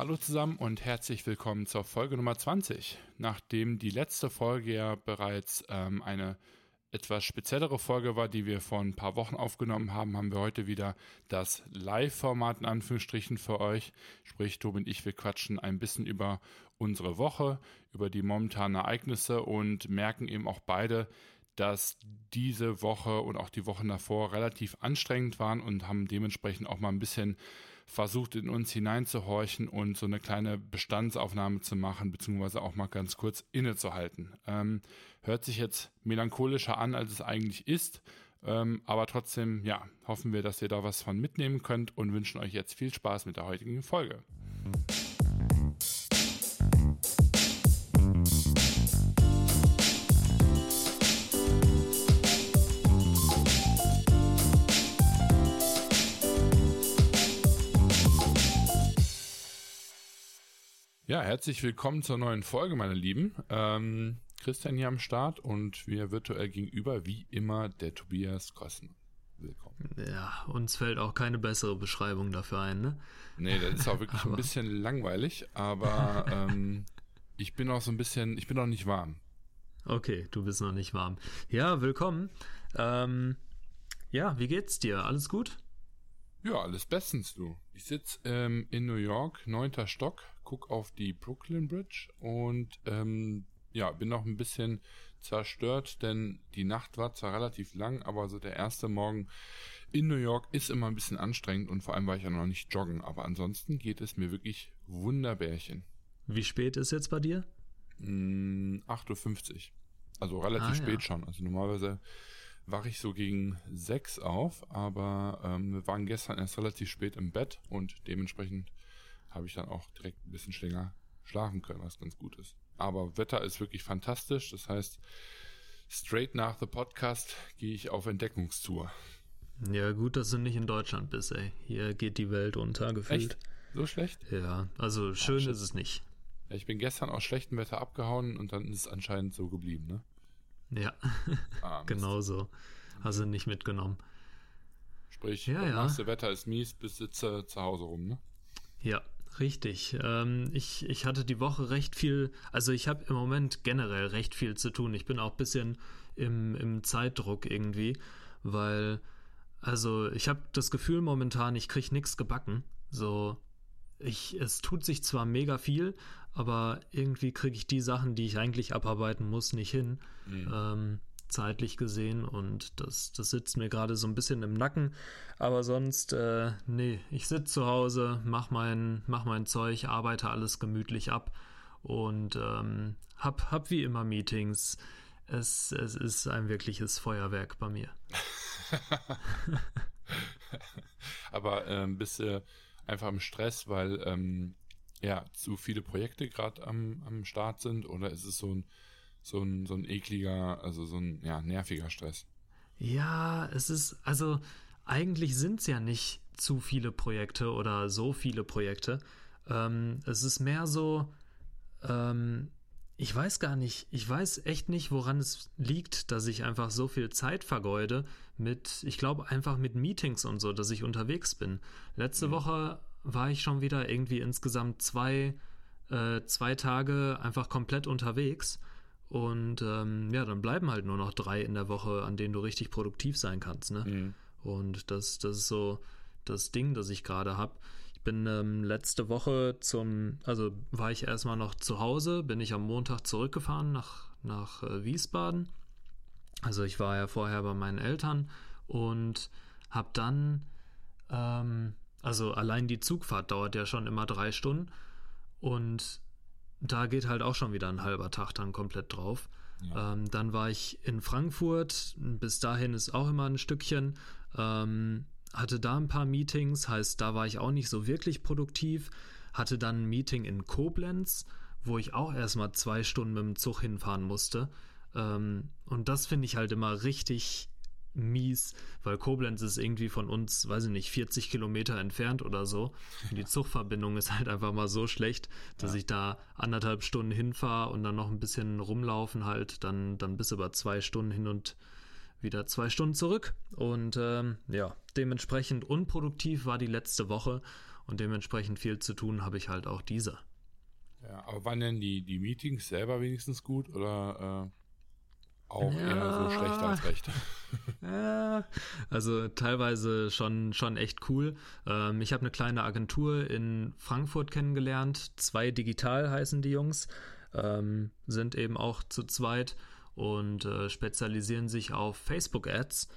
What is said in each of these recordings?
Hallo zusammen und herzlich willkommen zur Folge Nummer 20. Nachdem die letzte Folge ja bereits ähm, eine etwas speziellere Folge war, die wir vor ein paar Wochen aufgenommen haben, haben wir heute wieder das Live-Format in Anführungsstrichen für euch. Sprich, Tobi und ich, wir quatschen ein bisschen über unsere Woche, über die momentanen Ereignisse und merken eben auch beide, dass diese Woche und auch die Wochen davor relativ anstrengend waren und haben dementsprechend auch mal ein bisschen versucht, in uns hineinzuhorchen und so eine kleine Bestandsaufnahme zu machen, beziehungsweise auch mal ganz kurz innezuhalten. Ähm, hört sich jetzt melancholischer an, als es eigentlich ist. Ähm, aber trotzdem, ja, hoffen wir, dass ihr da was von mitnehmen könnt und wünschen euch jetzt viel Spaß mit der heutigen Folge. Ja, herzlich willkommen zur neuen Folge, meine Lieben. Ähm, Christian hier am Start und wir virtuell gegenüber, wie immer, der Tobias Grossen. Willkommen. Ja, uns fällt auch keine bessere Beschreibung dafür ein, ne? Nee, das ist auch wirklich ein bisschen langweilig, aber ähm, ich bin auch so ein bisschen, ich bin noch nicht warm. Okay, du bist noch nicht warm. Ja, willkommen. Ähm, ja, wie geht's dir? Alles gut? Ja, alles bestens, du. Ich sitze ähm, in New York, neunter Stock, guck auf die Brooklyn Bridge und ähm, ja, bin noch ein bisschen zerstört, denn die Nacht war zwar relativ lang, aber so der erste Morgen in New York ist immer ein bisschen anstrengend und vor allem war ich ja noch nicht joggen, aber ansonsten geht es mir wirklich wunderbärchen. Wie spät ist jetzt bei dir? Mm, 8.50 Uhr. Also relativ ah, spät ja. schon. Also normalerweise wache ich so gegen sechs auf, aber ähm, wir waren gestern erst relativ spät im Bett und dementsprechend habe ich dann auch direkt ein bisschen länger schlafen können, was ganz gut ist. Aber Wetter ist wirklich fantastisch, das heißt, straight nach the Podcast gehe ich auf Entdeckungstour. Ja, gut, dass du nicht in Deutschland bist, ey. Hier geht die Welt unter, gefühlt. Echt? So schlecht? Ja, also schön Ach, ist es nicht. Ja, ich bin gestern aus schlechtem Wetter abgehauen und dann ist es anscheinend so geblieben, ne? Ja, ah, genau so. Hast du nicht mitgenommen. Sprich, ja, das ja. Wetter ist mies, bis sitze zu Hause rum, ne? Ja, richtig. Ähm, ich, ich hatte die Woche recht viel, also ich habe im Moment generell recht viel zu tun. Ich bin auch ein bisschen im, im Zeitdruck irgendwie, weil, also ich habe das Gefühl momentan, ich kriege nichts gebacken. So, ich, es tut sich zwar mega viel, aber irgendwie kriege ich die Sachen, die ich eigentlich abarbeiten muss, nicht hin. Mhm. Ähm, zeitlich gesehen und das, das sitzt mir gerade so ein bisschen im Nacken. Aber sonst, äh, nee, ich sitze zu Hause, mach mein, mach mein Zeug, arbeite alles gemütlich ab und ähm, hab, hab wie immer Meetings. Es, es ist ein wirkliches Feuerwerk bei mir. Aber ähm, bist du einfach im Stress, weil ähm, ja zu viele Projekte gerade am, am Start sind oder ist es so ein so ein so ein ekliger, also so ein ja nerviger Stress? Ja, es ist also eigentlich sind es ja nicht zu viele Projekte oder so viele Projekte. Ähm, es ist mehr so, ähm, ich weiß gar nicht, ich weiß echt nicht, woran es liegt, dass ich einfach so viel Zeit vergeude mit, ich glaube einfach mit Meetings und so, dass ich unterwegs bin. Letzte mhm. Woche war ich schon wieder irgendwie insgesamt zwei, äh, zwei Tage einfach komplett unterwegs. Und ähm, ja, dann bleiben halt nur noch drei in der Woche, an denen du richtig produktiv sein kannst. Ne? Mhm. Und das, das ist so das Ding, das ich gerade habe. Ich bin ähm, letzte Woche zum, also war ich erstmal noch zu Hause, bin ich am Montag zurückgefahren nach, nach äh, Wiesbaden. Also ich war ja vorher bei meinen Eltern und habe dann ähm, also allein die Zugfahrt dauert ja schon immer drei Stunden und da geht halt auch schon wieder ein halber Tag dann komplett drauf. Ja. Ähm, dann war ich in Frankfurt, bis dahin ist auch immer ein Stückchen. Ähm, hatte da ein paar Meetings, heißt, da war ich auch nicht so wirklich produktiv. Hatte dann ein Meeting in Koblenz, wo ich auch erstmal zwei Stunden mit dem Zug hinfahren musste. Ähm, und das finde ich halt immer richtig mies, weil Koblenz ist irgendwie von uns, weiß ich nicht, 40 Kilometer entfernt oder so. Und die Zugverbindung ist halt einfach mal so schlecht, dass ja. ich da anderthalb Stunden hinfahre und dann noch ein bisschen rumlaufen halt, dann, dann bis über zwei Stunden hin und wieder zwei Stunden zurück. Und ähm, ja, dementsprechend unproduktiv war die letzte Woche. und dementsprechend viel zu tun habe ich halt auch diese. Ja, aber waren denn die, die Meetings selber wenigstens gut oder äh, auch ja. eher so schlecht als recht? ja, also teilweise schon, schon echt cool. Ähm, ich habe eine kleine Agentur in Frankfurt kennengelernt. Zwei Digital heißen die Jungs, ähm, sind eben auch zu zweit und äh, spezialisieren sich auf Facebook-Ads.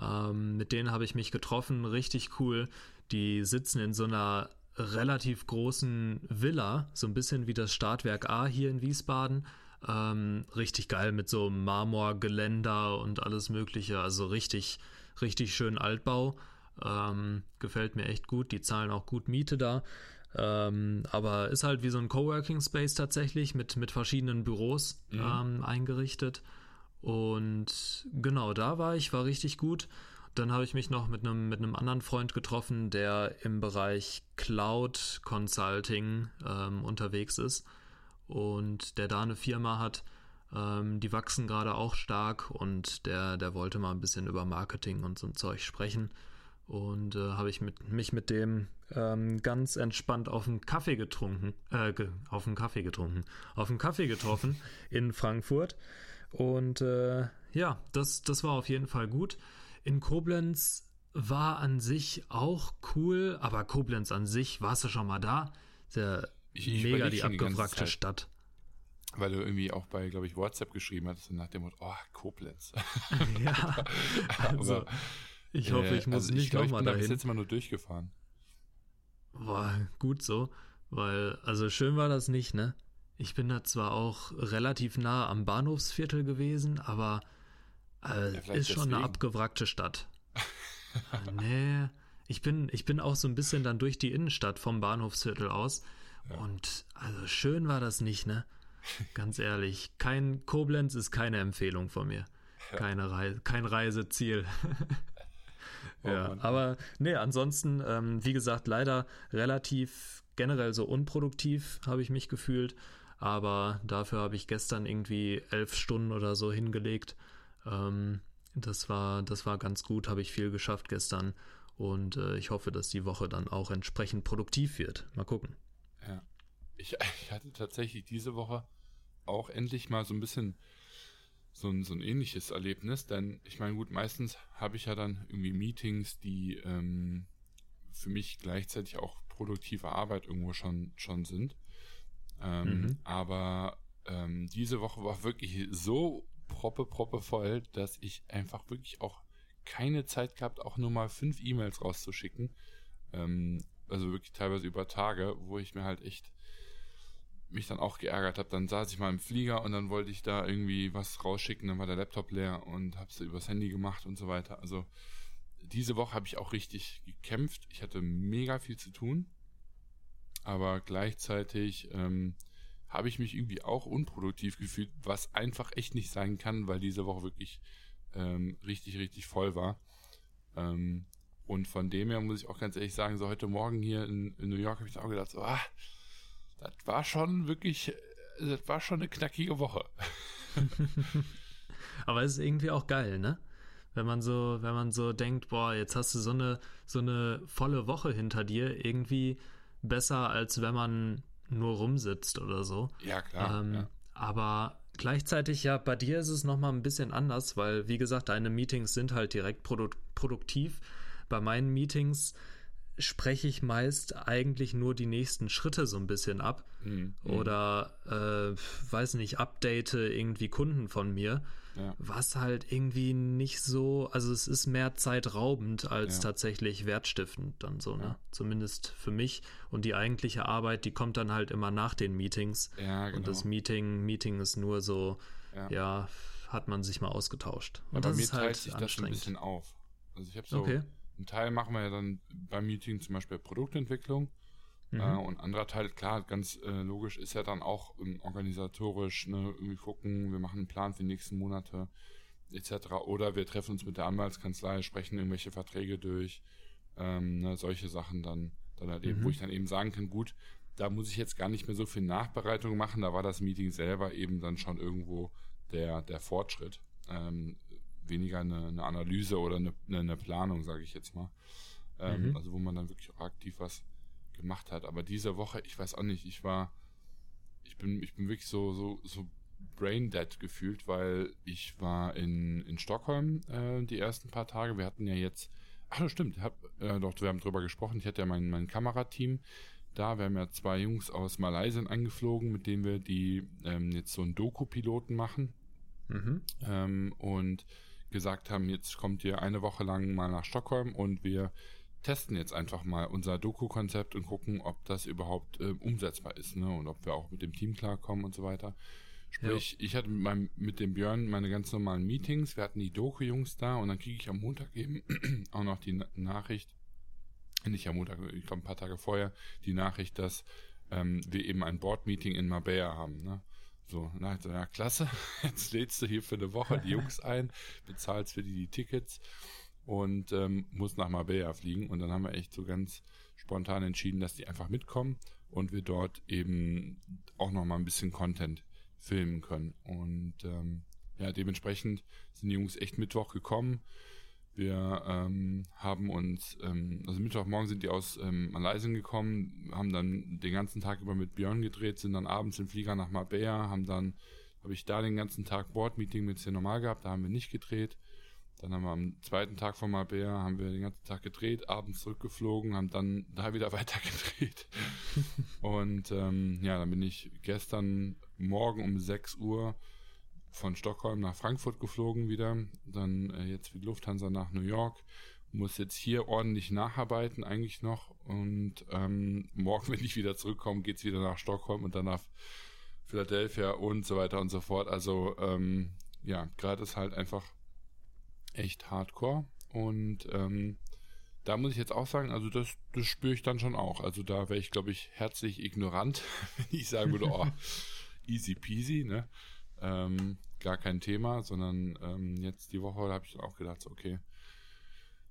Ähm, mit denen habe ich mich getroffen, richtig cool. Die sitzen in so einer relativ großen Villa, so ein bisschen wie das Startwerk A hier in Wiesbaden. Ähm, richtig geil mit so Marmorgeländer und alles Mögliche. Also richtig, richtig schön Altbau. Ähm, gefällt mir echt gut. Die zahlen auch gut Miete da. Ähm, aber ist halt wie so ein Coworking Space tatsächlich mit, mit verschiedenen Büros mhm. ähm, eingerichtet. Und genau, da war ich, war richtig gut. Dann habe ich mich noch mit einem, mit einem anderen Freund getroffen, der im Bereich Cloud Consulting ähm, unterwegs ist und der da eine Firma hat. Ähm, die wachsen gerade auch stark und der, der wollte mal ein bisschen über Marketing und so ein Zeug sprechen. Und äh, habe ich mit, mich mit dem ähm, ganz entspannt auf einen Kaffee getrunken, äh, ge auf einen Kaffee getrunken, auf einen Kaffee getroffen in Frankfurt. Und äh, ja, das, das war auf jeden Fall gut. In Koblenz war an sich auch cool, aber Koblenz an sich, warst du schon mal da? Sehr ich, ich mega die abgewrackte die Stadt. Weil du irgendwie auch bei, glaube ich, WhatsApp geschrieben hattest nach dem Motto, oh, Koblenz. ja, also aber, ich hoffe, ich muss also nicht nochmal dahin. Ich bin jetzt immer nur durchgefahren. War gut so, weil, also schön war das nicht, ne? Ich bin da zwar auch relativ nah am Bahnhofsviertel gewesen, aber äh, ja, ist schon eine abgewrackte Stadt. Äh, nee, ich bin, ich bin auch so ein bisschen dann durch die Innenstadt vom Bahnhofsviertel aus. Ja. Und also schön war das nicht, ne? Ganz ehrlich. Kein Koblenz ist keine Empfehlung von mir. Keine Reise, kein Reiseziel. oh, ja, Mann. aber nee, ansonsten, ähm, wie gesagt, leider relativ generell so unproduktiv habe ich mich gefühlt. Aber dafür habe ich gestern irgendwie elf Stunden oder so hingelegt. Ähm, das war, das war ganz gut, habe ich viel geschafft gestern. Und äh, ich hoffe, dass die Woche dann auch entsprechend produktiv wird. Mal gucken. Ja. Ich, ich hatte tatsächlich diese Woche auch endlich mal so ein bisschen so ein, so ein ähnliches Erlebnis, denn ich meine, gut, meistens habe ich ja dann irgendwie Meetings, die ähm, für mich gleichzeitig auch produktive Arbeit irgendwo schon, schon sind. Ähm, mhm. Aber ähm, diese Woche war wirklich so proppe, proppe voll, dass ich einfach wirklich auch keine Zeit gehabt, auch nur mal fünf E-Mails rauszuschicken. Ähm, also wirklich teilweise über Tage, wo ich mir halt echt mich dann auch geärgert habe. Dann saß ich mal im Flieger und dann wollte ich da irgendwie was rausschicken, dann war der Laptop leer und habe es übers Handy gemacht und so weiter. Also diese Woche habe ich auch richtig gekämpft. Ich hatte mega viel zu tun, aber gleichzeitig ähm, habe ich mich irgendwie auch unproduktiv gefühlt, was einfach echt nicht sein kann, weil diese Woche wirklich ähm, richtig, richtig voll war. Ähm, und von dem her muss ich auch ganz ehrlich sagen, so heute Morgen hier in, in New York habe ich auch gedacht, so, ah, das war schon wirklich, das war schon eine knackige Woche. Aber es ist irgendwie auch geil, ne? Wenn man so, wenn man so denkt, boah, jetzt hast du so eine, so eine volle Woche hinter dir, irgendwie besser, als wenn man nur rumsitzt oder so. Ja, klar. Ähm, ja. Aber gleichzeitig, ja, bei dir ist es nochmal ein bisschen anders, weil, wie gesagt, deine Meetings sind halt direkt produ produktiv. Bei meinen Meetings spreche ich meist eigentlich nur die nächsten Schritte so ein bisschen ab mhm. oder äh, weiß nicht, update irgendwie Kunden von mir, ja. was halt irgendwie nicht so, also es ist mehr zeitraubend als ja. tatsächlich wertstiftend dann so, ne? Ja. Zumindest für mich und die eigentliche Arbeit, die kommt dann halt immer nach den Meetings ja, genau. und das Meeting, Meeting ist nur so, ja, hat man sich mal ausgetauscht. Und Aber das ist halt sich das ein bisschen auf. Also ich habe so okay ein Teil machen wir ja dann beim Meeting zum Beispiel Produktentwicklung. Mhm. Äh, und anderer Teil, klar, ganz äh, logisch, ist ja dann auch ähm, organisatorisch, ne, irgendwie gucken, wir machen einen Plan für die nächsten Monate, etc. Oder wir treffen uns mit der Anwaltskanzlei, sprechen irgendwelche Verträge durch, ähm, ne, solche Sachen dann, dann halt eben, mhm. wo ich dann eben sagen kann, gut, da muss ich jetzt gar nicht mehr so viel Nachbereitung machen, da war das Meeting selber eben dann schon irgendwo der, der Fortschritt. Ähm, weniger eine, eine Analyse oder eine, eine Planung, sage ich jetzt mal. Ähm, mhm. Also wo man dann wirklich auch aktiv was gemacht hat. Aber diese Woche, ich weiß auch nicht, ich war, ich bin, ich bin wirklich so, so, so brain dead gefühlt, weil ich war in, in Stockholm äh, die ersten paar Tage. Wir hatten ja jetzt, ach das stimmt, hab, äh, doch, wir haben drüber gesprochen. Ich hatte ja mein, mein Kamerateam da. Wir haben ja zwei Jungs aus Malaysia angeflogen, mit denen wir die ähm, jetzt so einen Doku-Piloten machen. Mhm. Ähm, und gesagt haben, jetzt kommt ihr eine Woche lang mal nach Stockholm und wir testen jetzt einfach mal unser Doku-Konzept und gucken, ob das überhaupt äh, umsetzbar ist ne? und ob wir auch mit dem Team klarkommen und so weiter. Sprich, ja. ich hatte mit, meinem, mit dem Björn meine ganz normalen Meetings, wir hatten die Doku-Jungs da und dann kriege ich am Montag eben auch noch die Nachricht, nicht am Montag, ich glaube ein paar Tage vorher, die Nachricht, dass ähm, wir eben ein Board-Meeting in Marbella haben. Ne? So, na, so, ja, klasse, jetzt lädst du hier für eine Woche die Jungs ein, bezahlst für die, die Tickets und ähm, musst nach Marbella fliegen. Und dann haben wir echt so ganz spontan entschieden, dass die einfach mitkommen und wir dort eben auch nochmal ein bisschen Content filmen können. Und ähm, ja, dementsprechend sind die Jungs echt Mittwoch gekommen. Wir ähm, haben uns, ähm, also Mittwochmorgen sind die aus ähm, Malaysia gekommen, haben dann den ganzen Tag über mit Björn gedreht, sind dann abends im Flieger nach Marbella, haben dann, habe ich da den ganzen Tag Board-Meeting mit sehr normal gehabt, da haben wir nicht gedreht. Dann haben wir am zweiten Tag von Marbella, haben wir den ganzen Tag gedreht, abends zurückgeflogen, haben dann da wieder weiter gedreht. Und ähm, ja, dann bin ich gestern Morgen um 6 Uhr von Stockholm nach Frankfurt geflogen wieder, dann äh, jetzt wie Lufthansa nach New York, muss jetzt hier ordentlich nacharbeiten eigentlich noch und ähm, morgen, wenn ich wieder zurückkomme, geht es wieder nach Stockholm und dann nach Philadelphia und so weiter und so fort. Also ähm, ja, gerade ist halt einfach echt hardcore und ähm, da muss ich jetzt auch sagen, also das, das spüre ich dann schon auch. Also da wäre ich, glaube ich, herzlich ignorant, wenn ich sagen würde, oh, easy peasy, ne? Ähm, gar kein Thema, sondern ähm, jetzt die Woche habe ich dann auch gedacht, so, okay,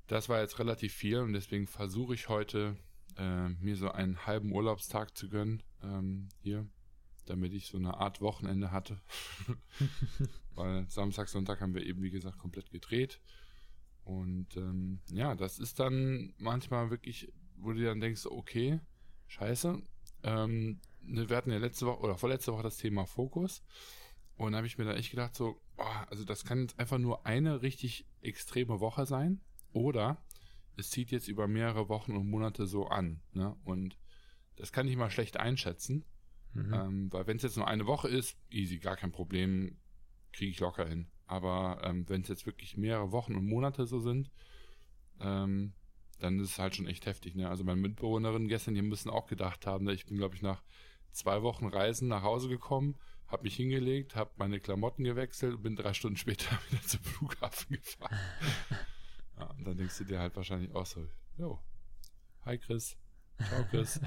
das war jetzt relativ viel und deswegen versuche ich heute äh, mir so einen halben Urlaubstag zu gönnen ähm, hier, damit ich so eine Art Wochenende hatte. Weil Samstag, Sonntag haben wir eben, wie gesagt, komplett gedreht. Und ähm, ja, das ist dann manchmal wirklich, wo du dann denkst, okay, scheiße. Ähm, ne, wir hatten ja letzte Woche oder vorletzte Woche das Thema Fokus. Und da habe ich mir da echt gedacht, so, boah, also das kann jetzt einfach nur eine richtig extreme Woche sein. Oder es zieht jetzt über mehrere Wochen und Monate so an. Ne? Und das kann ich mal schlecht einschätzen. Mhm. Ähm, weil wenn es jetzt nur eine Woche ist, easy, gar kein Problem, kriege ich locker hin. Aber ähm, wenn es jetzt wirklich mehrere Wochen und Monate so sind, ähm, dann ist es halt schon echt heftig. Ne? Also meine Mitbewohnerinnen gestern, die müssen auch gedacht haben, ne? ich bin, glaube ich, nach zwei Wochen Reisen nach Hause gekommen habe mich hingelegt, habe meine Klamotten gewechselt und bin drei Stunden später wieder zum Flughafen gefahren. ja, und dann denkst du dir halt wahrscheinlich auch so, jo, hi Chris, ciao Chris.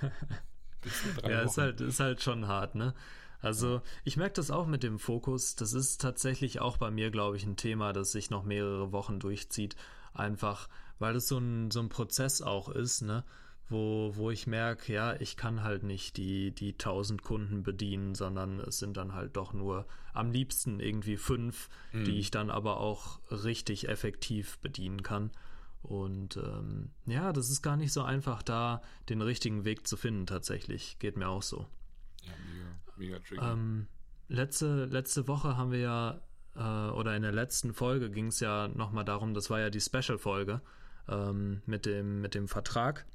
ja, ist halt, ist halt schon hart, ne? Also ich merke das auch mit dem Fokus. Das ist tatsächlich auch bei mir, glaube ich, ein Thema, das sich noch mehrere Wochen durchzieht. Einfach, weil es so ein, so ein Prozess auch ist, ne? Wo, wo ich merke, ja, ich kann halt nicht die, die 1000 Kunden bedienen, sondern es sind dann halt doch nur am liebsten irgendwie fünf, mhm. die ich dann aber auch richtig effektiv bedienen kann. Und ähm, ja, das ist gar nicht so einfach, da den richtigen Weg zu finden, tatsächlich. Geht mir auch so. Ja, mega, mega tricky. Ähm, letzte, letzte Woche haben wir ja, äh, oder in der letzten Folge ging es ja nochmal darum, das war ja die Special-Folge ähm, mit, dem, mit dem Vertrag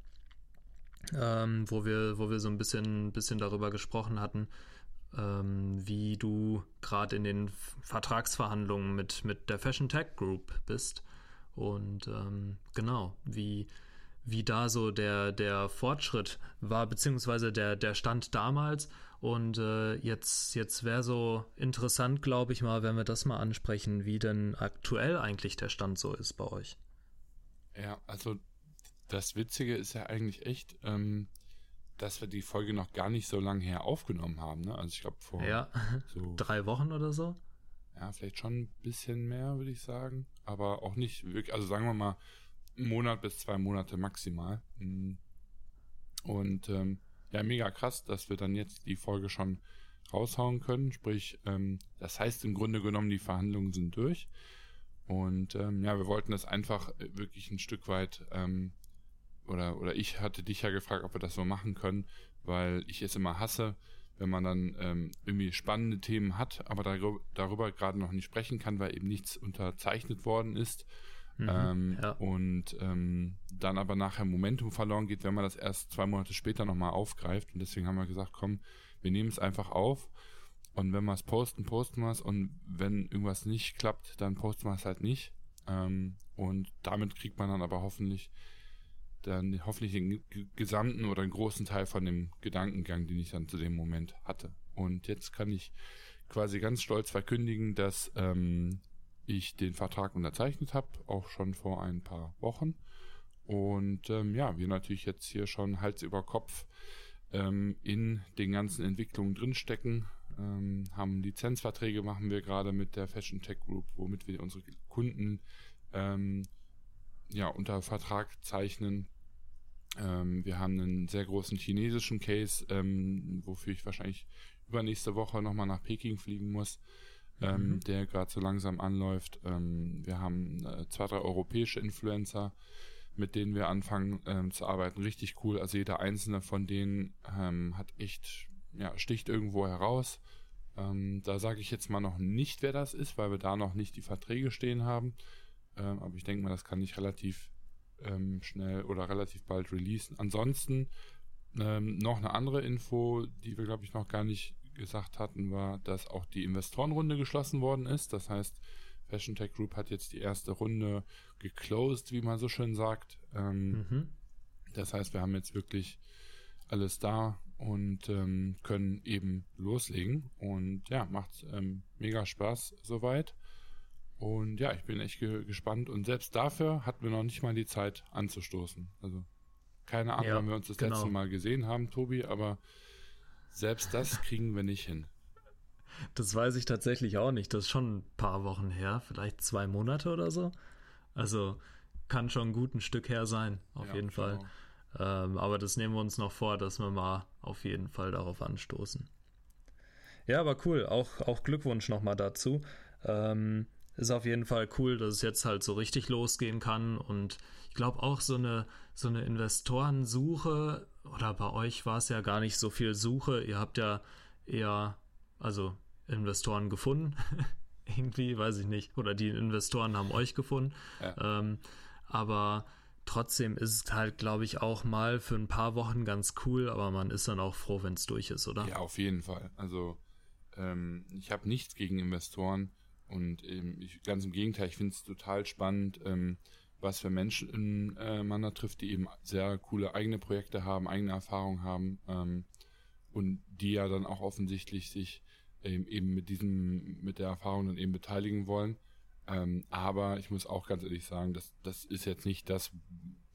ähm, wo wir, wo wir so ein bisschen, bisschen darüber gesprochen hatten, ähm, wie du gerade in den Vertragsverhandlungen mit, mit der Fashion Tech Group bist. Und ähm, genau, wie, wie da so der, der Fortschritt war, beziehungsweise der, der Stand damals. Und äh, jetzt, jetzt wäre so interessant, glaube ich mal, wenn wir das mal ansprechen, wie denn aktuell eigentlich der Stand so ist bei euch. Ja, also das Witzige ist ja eigentlich echt, ähm, dass wir die Folge noch gar nicht so lange her aufgenommen haben. Ne? Also ich glaube vor ja. so drei Wochen oder so. Ja, vielleicht schon ein bisschen mehr, würde ich sagen. Aber auch nicht wirklich, also sagen wir mal, einen Monat bis zwei Monate maximal. Mhm. Und ähm, ja, mega krass, dass wir dann jetzt die Folge schon raushauen können. Sprich, ähm, das heißt im Grunde genommen, die Verhandlungen sind durch. Und ähm, ja, wir wollten das einfach wirklich ein Stück weit ähm, oder, oder ich hatte dich ja gefragt, ob wir das so machen können, weil ich es immer hasse, wenn man dann ähm, irgendwie spannende Themen hat, aber darüber, darüber gerade noch nicht sprechen kann, weil eben nichts unterzeichnet worden ist. Mhm, ähm, ja. Und ähm, dann aber nachher Momentum verloren geht, wenn man das erst zwei Monate später nochmal aufgreift. Und deswegen haben wir gesagt, komm, wir nehmen es einfach auf. Und wenn wir es posten, posten wir es. Und wenn irgendwas nicht klappt, dann posten wir es halt nicht. Ähm, und damit kriegt man dann aber hoffentlich dann hoffentlich den gesamten oder einen großen Teil von dem Gedankengang, den ich dann zu dem Moment hatte. Und jetzt kann ich quasi ganz stolz verkündigen, dass ähm, ich den Vertrag unterzeichnet habe, auch schon vor ein paar Wochen. Und ähm, ja, wir natürlich jetzt hier schon Hals über Kopf ähm, in den ganzen Entwicklungen drinstecken. Ähm, haben Lizenzverträge machen wir gerade mit der Fashion Tech Group, womit wir unsere Kunden ähm, ja, unter Vertrag zeichnen. Ähm, wir haben einen sehr großen chinesischen Case, ähm, wofür ich wahrscheinlich übernächste Woche nochmal nach Peking fliegen muss ähm, mhm. der gerade so langsam anläuft. Ähm, wir haben äh, zwei, drei europäische Influencer, mit denen wir anfangen ähm, zu arbeiten. Richtig cool. Also jeder einzelne von denen ähm, hat echt, ja, sticht irgendwo heraus. Da sage ich jetzt mal noch nicht, wer das ist, weil wir da noch nicht die Verträge stehen haben. Ähm, aber ich denke mal, das kann ich relativ schnell oder relativ bald releasen. Ansonsten noch eine andere Info, die wir, glaube ich, noch gar nicht gesagt hatten, war, dass auch die Investorenrunde geschlossen worden ist. Das heißt, Fashion Tech Group hat jetzt die erste Runde geclosed, wie man so schön sagt. Ähm, mhm. Das heißt, wir haben jetzt wirklich alles da und ähm, können eben loslegen. Und ja, macht ähm, mega Spaß soweit. Und ja, ich bin echt ge gespannt. Und selbst dafür hatten wir noch nicht mal die Zeit anzustoßen. Also keine Ahnung, ja, wann wir uns das genau. letzte Mal gesehen haben, Tobi, aber selbst das kriegen wir nicht hin. Das weiß ich tatsächlich auch nicht. Das ist schon ein paar Wochen her, vielleicht zwei Monate oder so. Also kann schon gut ein Stück her sein, auf ja, jeden Fall. Ähm, aber das nehmen wir uns noch vor, dass wir mal auf jeden Fall darauf anstoßen. Ja, aber cool. Auch, auch Glückwunsch nochmal dazu. Ähm, ist auf jeden Fall cool, dass es jetzt halt so richtig losgehen kann. Und ich glaube auch so eine, so eine Investorensuche oder bei euch war es ja gar nicht so viel Suche. Ihr habt ja eher, also Investoren gefunden. Irgendwie, weiß ich nicht. Oder die Investoren haben euch gefunden. Ja. Ähm, aber trotzdem ist es halt, glaube ich, auch mal für ein paar Wochen ganz cool, aber man ist dann auch froh, wenn es durch ist, oder? Ja, auf jeden Fall. Also ähm, ich habe nichts gegen Investoren und ähm, ich, ganz im Gegenteil, ich finde es total spannend. Ähm, was für Menschen äh, man da trifft, die eben sehr coole eigene Projekte haben, eigene Erfahrungen haben ähm, und die ja dann auch offensichtlich sich ähm, eben mit diesem, mit der Erfahrung dann eben beteiligen wollen. Ähm, aber ich muss auch ganz ehrlich sagen, das, das ist jetzt nicht das,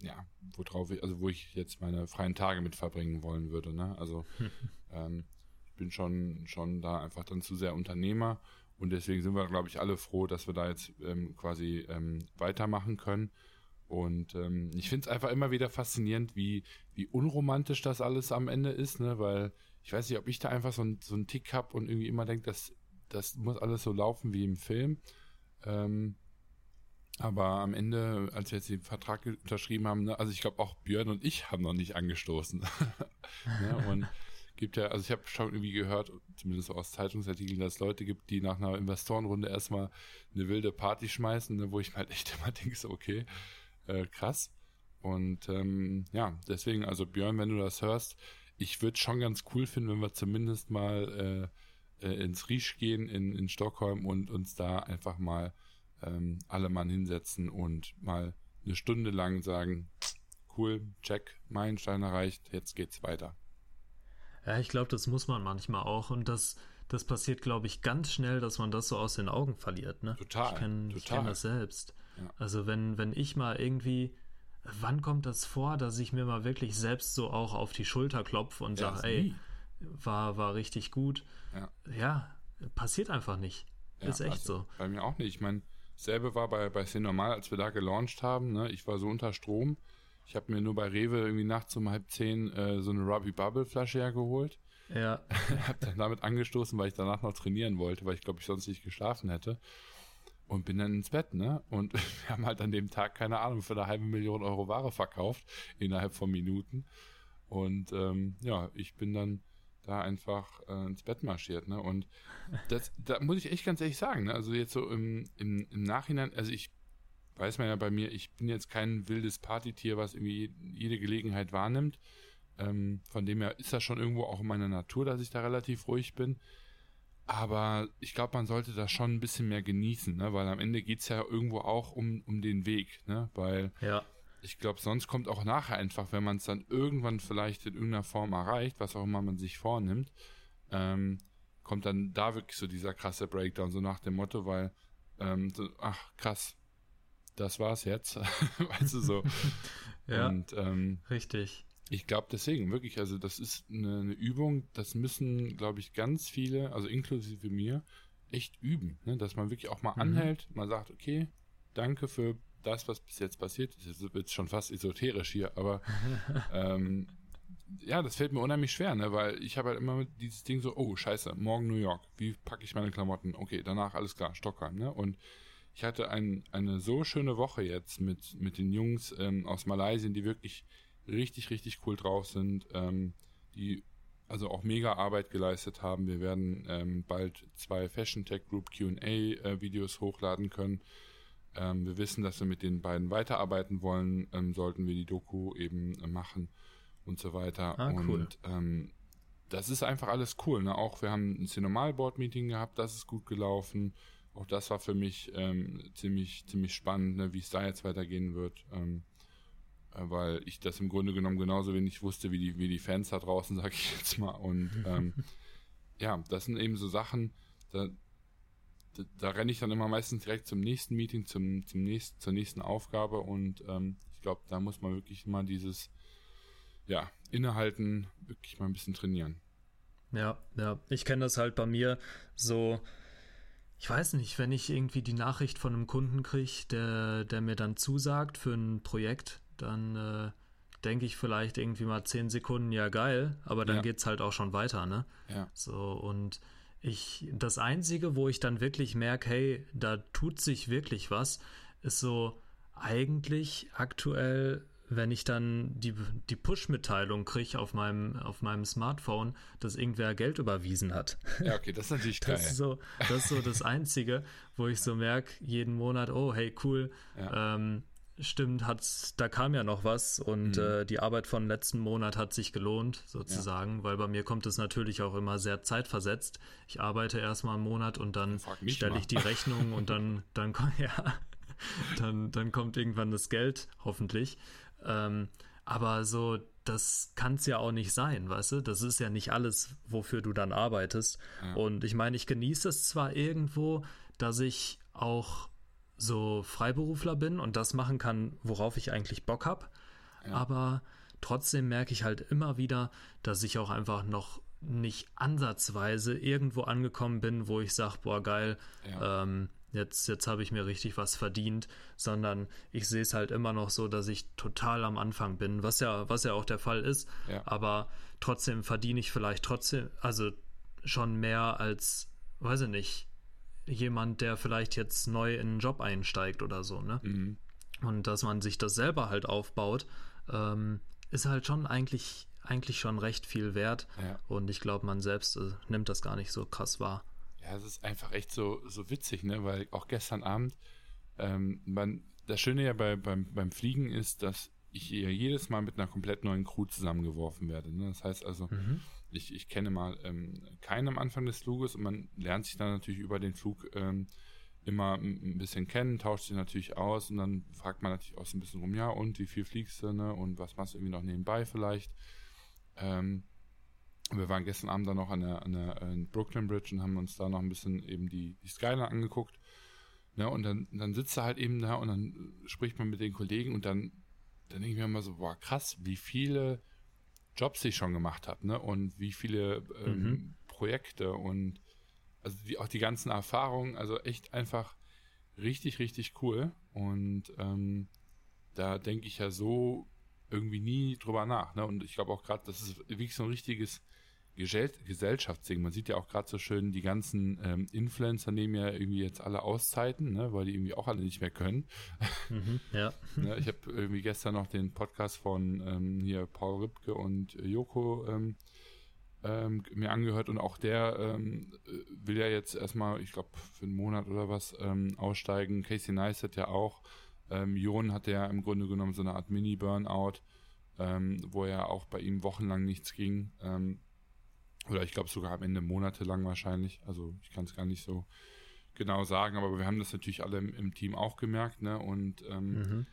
ja, worauf ich, also wo ich jetzt meine freien Tage mit verbringen wollen würde. Ne? Also ähm, ich bin schon, schon da einfach dann zu sehr Unternehmer und deswegen sind wir, glaube ich, alle froh, dass wir da jetzt ähm, quasi ähm, weitermachen können. Und ähm, ich finde es einfach immer wieder faszinierend, wie, wie unromantisch das alles am Ende ist, ne? Weil ich weiß nicht, ob ich da einfach so, ein, so einen Tick habe und irgendwie immer denke, dass das muss alles so laufen wie im Film. Ähm, aber am Ende, als wir jetzt den Vertrag unterschrieben haben, ne, also ich glaube auch Björn und ich haben noch nicht angestoßen. ne? Und gibt ja, also ich habe schon irgendwie gehört, zumindest aus Zeitungsartikeln, dass es Leute gibt, die nach einer Investorenrunde erstmal eine wilde Party schmeißen, ne, wo ich halt echt immer denke, so okay, äh, krass. Und ähm, ja, deswegen, also Björn, wenn du das hörst, ich würde schon ganz cool finden, wenn wir zumindest mal äh, äh, ins Riesch gehen in, in Stockholm und uns da einfach mal ähm, alle Mann hinsetzen und mal eine Stunde lang sagen, cool, check, Meilenstein erreicht, jetzt geht's weiter. Ja, ich glaube, das muss man manchmal auch und das, das passiert, glaube ich, ganz schnell, dass man das so aus den Augen verliert. Ne? Total. Ich kenne kenn das selbst. Ja. Also wenn, wenn ich mal irgendwie, wann kommt das vor, dass ich mir mal wirklich selbst so auch auf die Schulter klopfe und ja, sage, ey, war, war richtig gut. Ja. ja passiert einfach nicht. Ist echt also, so. Bei mir auch nicht. Ich meine, selbe war bei, bei C Normal, als wir da gelauncht haben. Ne? Ich war so unter Strom. Ich habe mir nur bei Rewe irgendwie nachts um halb zehn äh, so eine Ruby Bubble Flasche hergeholt. Ja. habe dann damit angestoßen, weil ich danach noch trainieren wollte, weil ich glaube ich sonst nicht geschlafen hätte. und bin dann ins Bett, ne? Und wir haben halt an dem Tag, keine Ahnung, für eine halbe Million Euro Ware verkauft, innerhalb von Minuten. Und ähm, ja, ich bin dann da einfach äh, ins Bett marschiert, ne? Und das, da muss ich echt ganz ehrlich sagen, ne? Also jetzt so im, im, im Nachhinein, also ich weiß man ja bei mir, ich bin jetzt kein wildes Partytier, was irgendwie jede Gelegenheit wahrnimmt. Ähm, von dem her ist das schon irgendwo auch in meiner Natur, dass ich da relativ ruhig bin. Aber ich glaube, man sollte das schon ein bisschen mehr genießen, ne? weil am Ende geht es ja irgendwo auch um, um den Weg. Ne? Weil ja. ich glaube, sonst kommt auch nachher einfach, wenn man es dann irgendwann vielleicht in irgendeiner Form erreicht, was auch immer man sich vornimmt, ähm, kommt dann da wirklich so dieser krasse Breakdown, so nach dem Motto, weil, ähm, so, ach krass, das war's jetzt. weißt du so. ja. Und, ähm, richtig. Ich glaube deswegen, wirklich, also das ist eine, eine Übung, das müssen, glaube ich, ganz viele, also inklusive mir, echt üben. Ne? Dass man wirklich auch mal mhm. anhält, man sagt, okay, danke für das, was bis jetzt passiert ist. Jetzt wird schon fast esoterisch hier, aber ähm, ja, das fällt mir unheimlich schwer, ne? weil ich habe halt immer dieses Ding so, oh, scheiße, morgen New York, wie packe ich meine Klamotten? Okay, danach alles klar, Stockholm. Ne? Und ich hatte ein, eine so schöne Woche jetzt mit, mit den Jungs ähm, aus Malaysia, die wirklich richtig, richtig cool drauf sind, ähm, die also auch mega Arbeit geleistet haben. Wir werden ähm, bald zwei Fashion Tech Group QA-Videos äh, hochladen können. Ähm, wir wissen, dass wir mit den beiden weiterarbeiten wollen, ähm, sollten wir die Doku eben äh, machen und so weiter. Ah, cool. Und ähm, das ist einfach alles cool. Ne? Auch wir haben ein Cinemal-Board-Meeting gehabt, das ist gut gelaufen. Auch das war für mich ähm, ziemlich, ziemlich spannend, ne? wie es da jetzt weitergehen wird. Ähm, äh, weil ich das im Grunde genommen genauso wenig wusste wie die, wie die Fans da draußen, sag ich jetzt mal. Und ähm, ja, das sind eben so Sachen, da, da, da renne ich dann immer meistens direkt zum nächsten Meeting, zum, zum nächsten, zur nächsten Aufgabe und ähm, ich glaube, da muss man wirklich mal dieses, ja, Innehalten wirklich mal ein bisschen trainieren. Ja, ja, ich kenne das halt bei mir so, ich weiß nicht, wenn ich irgendwie die Nachricht von einem Kunden kriege, der, der mir dann zusagt für ein Projekt, dann äh, denke ich vielleicht irgendwie mal zehn Sekunden, ja geil, aber dann ja. es halt auch schon weiter, ne? Ja. So, und ich, das Einzige, wo ich dann wirklich merke, hey, da tut sich wirklich was, ist so eigentlich aktuell, wenn ich dann die, die Push-Mitteilung kriege auf meinem, auf meinem Smartphone, dass irgendwer Geld überwiesen hat. Ja, okay, das ist natürlich geil. Das ist so das, ist so das Einzige, wo ich so merke, jeden Monat, oh, hey, cool, ja. ähm, Stimmt, hat's, da kam ja noch was und mhm. äh, die Arbeit von letzten Monat hat sich gelohnt, sozusagen, ja. weil bei mir kommt es natürlich auch immer sehr zeitversetzt. Ich arbeite erstmal einen Monat und dann stelle ich die Rechnung und dann, dann, ja, dann, dann kommt irgendwann das Geld, hoffentlich. Ähm, aber so, das kann es ja auch nicht sein, weißt du? Das ist ja nicht alles, wofür du dann arbeitest. Ja. Und ich meine, ich genieße es zwar irgendwo, dass ich auch so Freiberufler bin und das machen kann, worauf ich eigentlich Bock habe. Ja. Aber trotzdem merke ich halt immer wieder, dass ich auch einfach noch nicht ansatzweise irgendwo angekommen bin, wo ich sage, boah, geil, ja. ähm, jetzt, jetzt habe ich mir richtig was verdient, sondern ich sehe es halt immer noch so, dass ich total am Anfang bin, was ja, was ja auch der Fall ist. Ja. Aber trotzdem verdiene ich vielleicht trotzdem, also schon mehr als, weiß ich nicht, jemand, der vielleicht jetzt neu in einen Job einsteigt oder so, ne? Mhm. Und dass man sich das selber halt aufbaut, ähm, ist halt schon eigentlich, eigentlich schon recht viel wert. Ja. Und ich glaube, man selbst äh, nimmt das gar nicht so krass wahr. Ja, es ist einfach echt so, so witzig, ne? Weil auch gestern Abend, ähm, man, das Schöne ja bei, beim, beim Fliegen ist, dass ich jedes Mal mit einer komplett neuen Crew zusammengeworfen werde. Ne? Das heißt also, mhm ich, ich kenne mal ähm, keinen am Anfang des Fluges und man lernt sich dann natürlich über den Flug ähm, immer ein bisschen kennen, tauscht sich natürlich aus und dann fragt man natürlich auch so ein bisschen rum, ja und wie viel fliegst du ne und was machst du irgendwie noch nebenbei vielleicht. Ähm, wir waren gestern Abend dann noch an der, an der an Brooklyn Bridge und haben uns da noch ein bisschen eben die, die Skyline angeguckt. Ne, und dann, dann sitzt er halt eben da und dann spricht man mit den Kollegen und dann, dann denke ich mir immer so, boah, krass, wie viele Jobs ich schon gemacht habe, ne? Und wie viele ähm, mhm. Projekte und also die, auch die ganzen Erfahrungen, also echt einfach richtig, richtig cool. Und ähm, da denke ich ja so irgendwie nie drüber nach. Ne? Und ich glaube auch gerade, das ist wirklich so ein richtiges Gesellschaftsding. Man sieht ja auch gerade so schön, die ganzen ähm, Influencer nehmen ja irgendwie jetzt alle Auszeiten, ne, weil die irgendwie auch alle nicht mehr können. Mhm, ja. ne, ich habe irgendwie gestern noch den Podcast von ähm, hier Paul Ripke und Joko ähm, ähm, mir angehört und auch der ähm, will ja jetzt erstmal, ich glaube, für einen Monat oder was ähm, aussteigen. Casey Neistat ja auch. Ähm, Jon hatte ja im Grunde genommen so eine Art Mini-Burnout, ähm, wo ja auch bei ihm wochenlang nichts ging. Ähm, oder ich glaube sogar am Ende monatelang wahrscheinlich. Also ich kann es gar nicht so genau sagen, aber wir haben das natürlich alle im, im Team auch gemerkt, ne? Und ähm, mhm.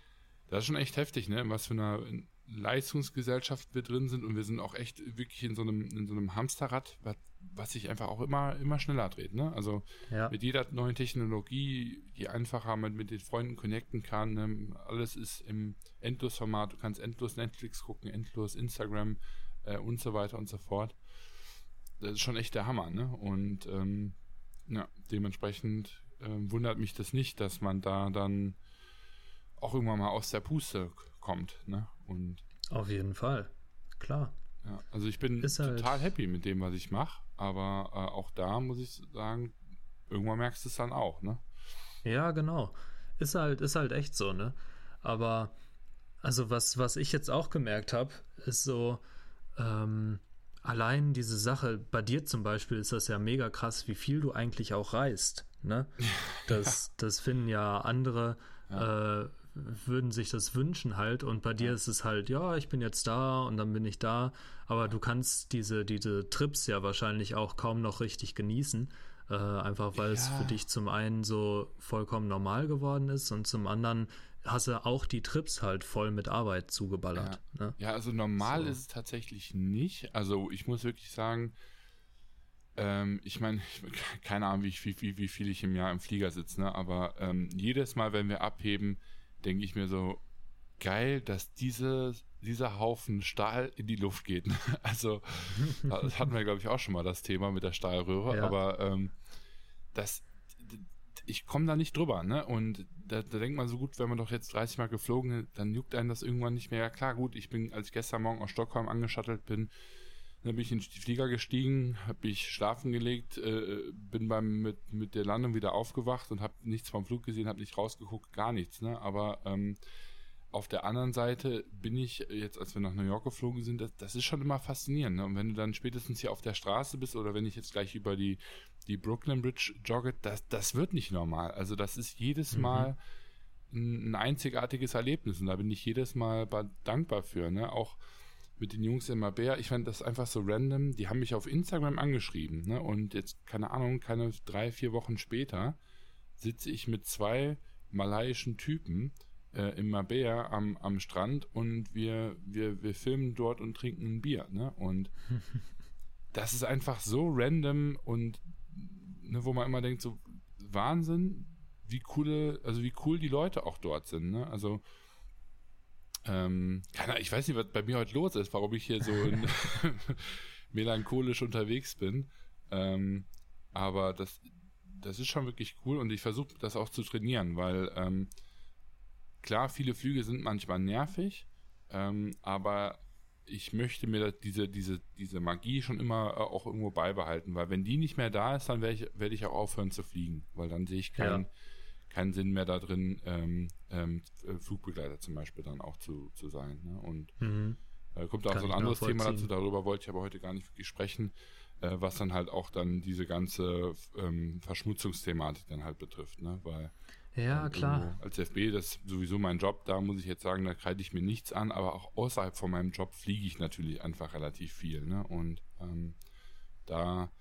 das ist schon echt heftig, ne? Was für eine Leistungsgesellschaft wir drin sind und wir sind auch echt wirklich in so einem, in so einem Hamsterrad, was, was sich einfach auch immer, immer schneller dreht. Ne? Also ja. mit jeder neuen Technologie, die einfacher man mit den Freunden connecten kann, ne? alles ist im Endlosformat, du kannst endlos Netflix gucken, endlos Instagram äh, und so weiter und so fort das ist schon echt der Hammer, ne? Und ähm, ja, dementsprechend äh, wundert mich das nicht, dass man da dann auch irgendwann mal aus der Puste kommt, ne? Und auf jeden Fall, klar. Ja, also ich bin ist halt total halt happy mit dem, was ich mache, aber äh, auch da muss ich sagen, irgendwann merkst du es dann auch, ne? Ja, genau. Ist halt, ist halt echt so, ne? Aber also was, was ich jetzt auch gemerkt habe, ist so, ähm, allein diese Sache, bei dir zum Beispiel ist das ja mega krass, wie viel du eigentlich auch reist. Ne? Das, ja. das finden ja andere, ja. Äh, würden sich das wünschen halt. Und bei dir ja. ist es halt, ja, ich bin jetzt da und dann bin ich da. Aber du kannst diese, diese Trips ja wahrscheinlich auch kaum noch richtig genießen. Äh, einfach weil es für dich zum einen so vollkommen normal geworden ist und zum anderen hast du auch die Trips halt voll mit Arbeit zugeballert. Ja, ne? ja also normal so. ist es tatsächlich nicht. Also ich muss wirklich sagen, ähm, ich meine, keine Ahnung, wie, wie, wie, viel ich im Jahr im Flieger sitze, ne? aber ähm, jedes Mal, wenn wir abheben, denke ich mir so, geil, dass diese, dieser Haufen Stahl in die Luft geht. also, das hatten wir, glaube ich, auch schon mal das Thema mit der Stahlröhre, ja. aber ähm, das, ich komme da nicht drüber, ne? Und da, da denkt man so gut, wenn man doch jetzt 30 Mal geflogen ist, dann juckt einen das irgendwann nicht mehr. Ja, klar, gut, ich bin, als ich gestern Morgen aus Stockholm angeschattelt bin, dann bin ich in die Flieger gestiegen, habe ich schlafen gelegt, äh, bin beim mit, mit der Landung wieder aufgewacht und habe nichts vom Flug gesehen, habe nicht rausgeguckt, gar nichts, ne? Aber ähm, auf der anderen Seite bin ich jetzt, als wir nach New York geflogen sind, das, das ist schon immer faszinierend. Ne? Und wenn du dann spätestens hier auf der Straße bist oder wenn ich jetzt gleich über die, die Brooklyn Bridge jogge, das, das wird nicht normal. Also das ist jedes mhm. Mal ein, ein, einzigartiges Erlebnis und da bin ich jedes Mal dankbar für. Ne? Auch mit den Jungs in Mabea, ich fand das einfach so random. Die haben mich auf Instagram angeschrieben ne? und jetzt, keine Ahnung, keine drei, vier Wochen später sitze ich mit zwei malaiischen Typen äh, in Mabea am, am Strand und wir, wir, wir filmen dort und trinken ein Bier, ne? Und das ist einfach so random und ne, wo man immer denkt, so Wahnsinn, wie coole, also wie cool die Leute auch dort sind, ne? Also ähm, ich weiß nicht, was bei mir heute los ist, warum ich hier so melancholisch unterwegs bin. Ähm, aber das, das ist schon wirklich cool und ich versuche das auch zu trainieren, weil ähm, Klar, viele Flüge sind manchmal nervig, ähm, aber ich möchte mir diese, diese, diese Magie schon immer äh, auch irgendwo beibehalten, weil wenn die nicht mehr da ist, dann werde ich, werd ich auch aufhören zu fliegen, weil dann sehe ich keinen, ja. keinen Sinn mehr da drin, ähm, ähm, Flugbegleiter zum Beispiel dann auch zu, zu sein. Ne? Und mhm. äh, kommt auch Kann so ein anderes Thema dazu, darüber wollte ich aber heute gar nicht wirklich sprechen, äh, was dann halt auch dann diese ganze ähm, Verschmutzungsthematik dann halt betrifft, ne? weil ja, klar. Als FB, das ist sowieso mein Job, da muss ich jetzt sagen, da kreide ich mir nichts an, aber auch außerhalb von meinem Job fliege ich natürlich einfach relativ viel. Ne? Und ähm, da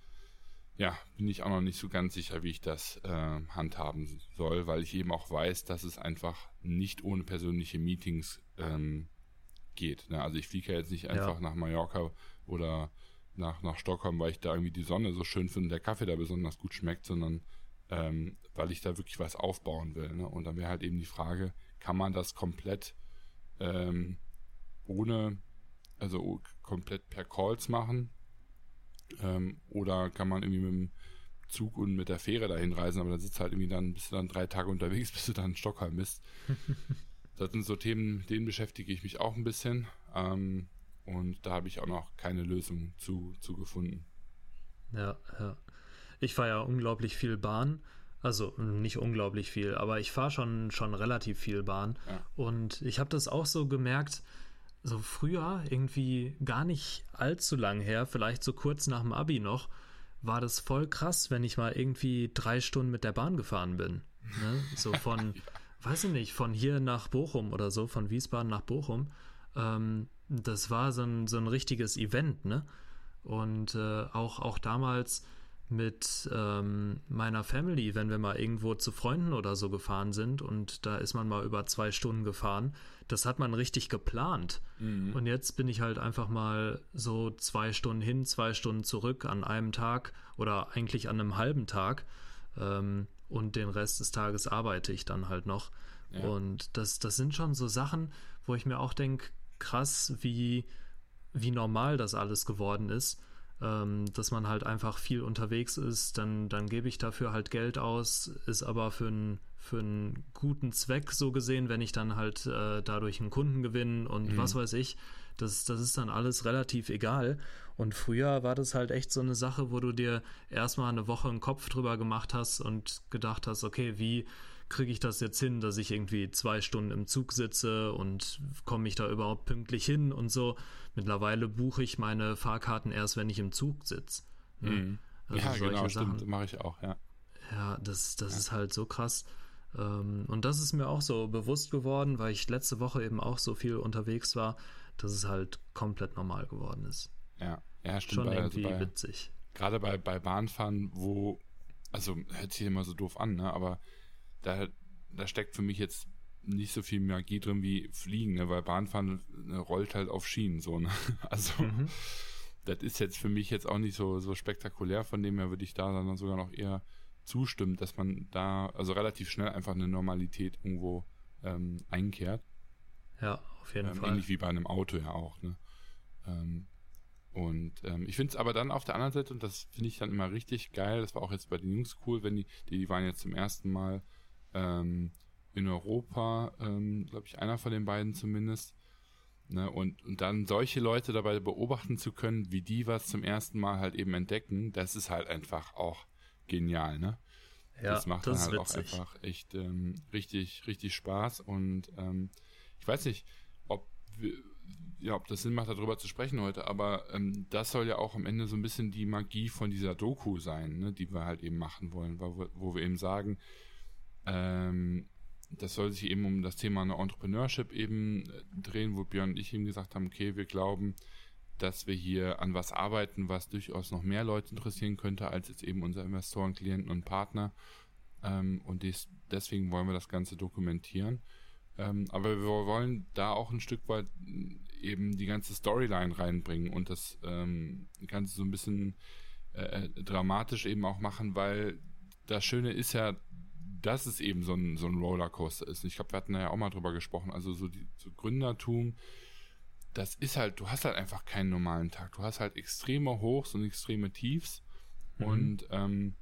ja, bin ich auch noch nicht so ganz sicher, wie ich das äh, handhaben soll, weil ich eben auch weiß, dass es einfach nicht ohne persönliche Meetings ähm, geht. Ne? Also ich fliege ja jetzt nicht einfach ja. nach Mallorca oder nach, nach Stockholm, weil ich da irgendwie die Sonne so schön finde und der Kaffee da besonders gut schmeckt, sondern ähm, weil ich da wirklich was aufbauen will. Ne? Und dann wäre halt eben die Frage, kann man das komplett ähm, ohne, also komplett per Calls machen? Ähm, oder kann man irgendwie mit dem Zug und mit der Fähre dahin reisen, aber dann sitzt halt irgendwie dann, bist du dann drei Tage unterwegs, bis du dann in Stockholm bist. das sind so Themen, denen beschäftige ich mich auch ein bisschen. Ähm, Und da habe ich auch noch keine Lösung zu, zu gefunden. Ja, ja. Ich fahre ja unglaublich viel Bahn. Also nicht unglaublich viel, aber ich fahre schon, schon relativ viel Bahn. Ja. Und ich habe das auch so gemerkt, so früher, irgendwie gar nicht allzu lang her, vielleicht so kurz nach dem Abi noch, war das voll krass, wenn ich mal irgendwie drei Stunden mit der Bahn gefahren bin. Ne? So von, ja. weiß ich nicht, von hier nach Bochum oder so, von Wiesbaden nach Bochum. Ähm, das war so ein, so ein richtiges Event, ne? Und äh, auch, auch damals mit ähm, meiner Family, wenn wir mal irgendwo zu Freunden oder so gefahren sind und da ist man mal über zwei Stunden gefahren, das hat man richtig geplant. Mhm. Und jetzt bin ich halt einfach mal so zwei Stunden hin, zwei Stunden zurück an einem Tag oder eigentlich an einem halben Tag ähm, und den Rest des Tages arbeite ich dann halt noch. Ja. Und das, das sind schon so Sachen, wo ich mir auch denke, krass, wie, wie normal das alles geworden ist ähm, dass man halt einfach viel unterwegs ist, dann, dann gebe ich dafür halt Geld aus, ist aber für einen für einen guten Zweck so gesehen, wenn ich dann halt äh, dadurch einen Kunden gewinne und mhm. was weiß ich, das, das ist dann alles relativ egal. Und früher war das halt echt so eine Sache, wo du dir erstmal eine Woche einen Kopf drüber gemacht hast und gedacht hast, okay, wie kriege ich das jetzt hin, dass ich irgendwie zwei Stunden im Zug sitze und komme ich da überhaupt pünktlich hin und so. Mittlerweile buche ich meine Fahrkarten erst, wenn ich im Zug sitze. Ne? Mhm. Also ja, genau, Sachen. stimmt, mache ich auch, ja. Ja, das, das ja. ist halt so krass. Ähm, und das ist mir auch so bewusst geworden, weil ich letzte Woche eben auch so viel unterwegs war, dass es halt komplett normal geworden ist. Ja, ja, stimmt. Schon bei, also irgendwie also bei, witzig. Gerade bei, bei Bahnfahren, wo, also hört sich immer so doof an, ne? aber da, da steckt für mich jetzt nicht so viel Magie drin wie Fliegen, ne? weil Bahnfahren ne, rollt halt auf Schienen so. Ne? Also mhm. das ist jetzt für mich jetzt auch nicht so, so spektakulär, von dem her würde ich da dann sogar noch eher zustimmen, dass man da also relativ schnell einfach eine Normalität irgendwo ähm, einkehrt. Ja, auf jeden ähm, Fall. Ähnlich wie bei einem Auto ja auch. Ne? Ähm, und ähm, ich finde es aber dann auf der anderen Seite, und das finde ich dann immer richtig geil, das war auch jetzt bei den Jungs cool, wenn die, die waren jetzt zum ersten Mal ähm, in Europa, ähm, glaube ich, einer von den beiden zumindest. Ne, und, und dann solche Leute dabei beobachten zu können, wie die was zum ersten Mal halt eben entdecken, das ist halt einfach auch genial, ne? Ja, das macht das dann halt auch einfach echt ähm, richtig, richtig Spaß. Und ähm, ich weiß nicht, ob, ja, ob das Sinn macht, darüber zu sprechen heute, aber ähm, das soll ja auch am Ende so ein bisschen die Magie von dieser Doku sein, ne, die wir halt eben machen wollen, wo, wo wir eben sagen, ähm, das soll sich eben um das Thema Entrepreneurship eben äh, drehen, wo Björn und ich eben gesagt haben, okay, wir glauben, dass wir hier an was arbeiten, was durchaus noch mehr Leute interessieren könnte, als jetzt eben unsere Investoren, Klienten und Partner. Ähm, und des, deswegen wollen wir das Ganze dokumentieren. Ähm, aber wir wollen da auch ein Stück weit eben die ganze Storyline reinbringen und das ähm, Ganze so ein bisschen äh, äh dramatisch eben auch machen, weil das Schöne ist ja, dass es eben so ein, so ein Rollercoaster ist. Ich glaube, wir hatten da ja auch mal drüber gesprochen. Also so, die, so Gründertum, das ist halt, du hast halt einfach keinen normalen Tag. Du hast halt extreme Hochs und extreme Tiefs. Mhm. Und ähm,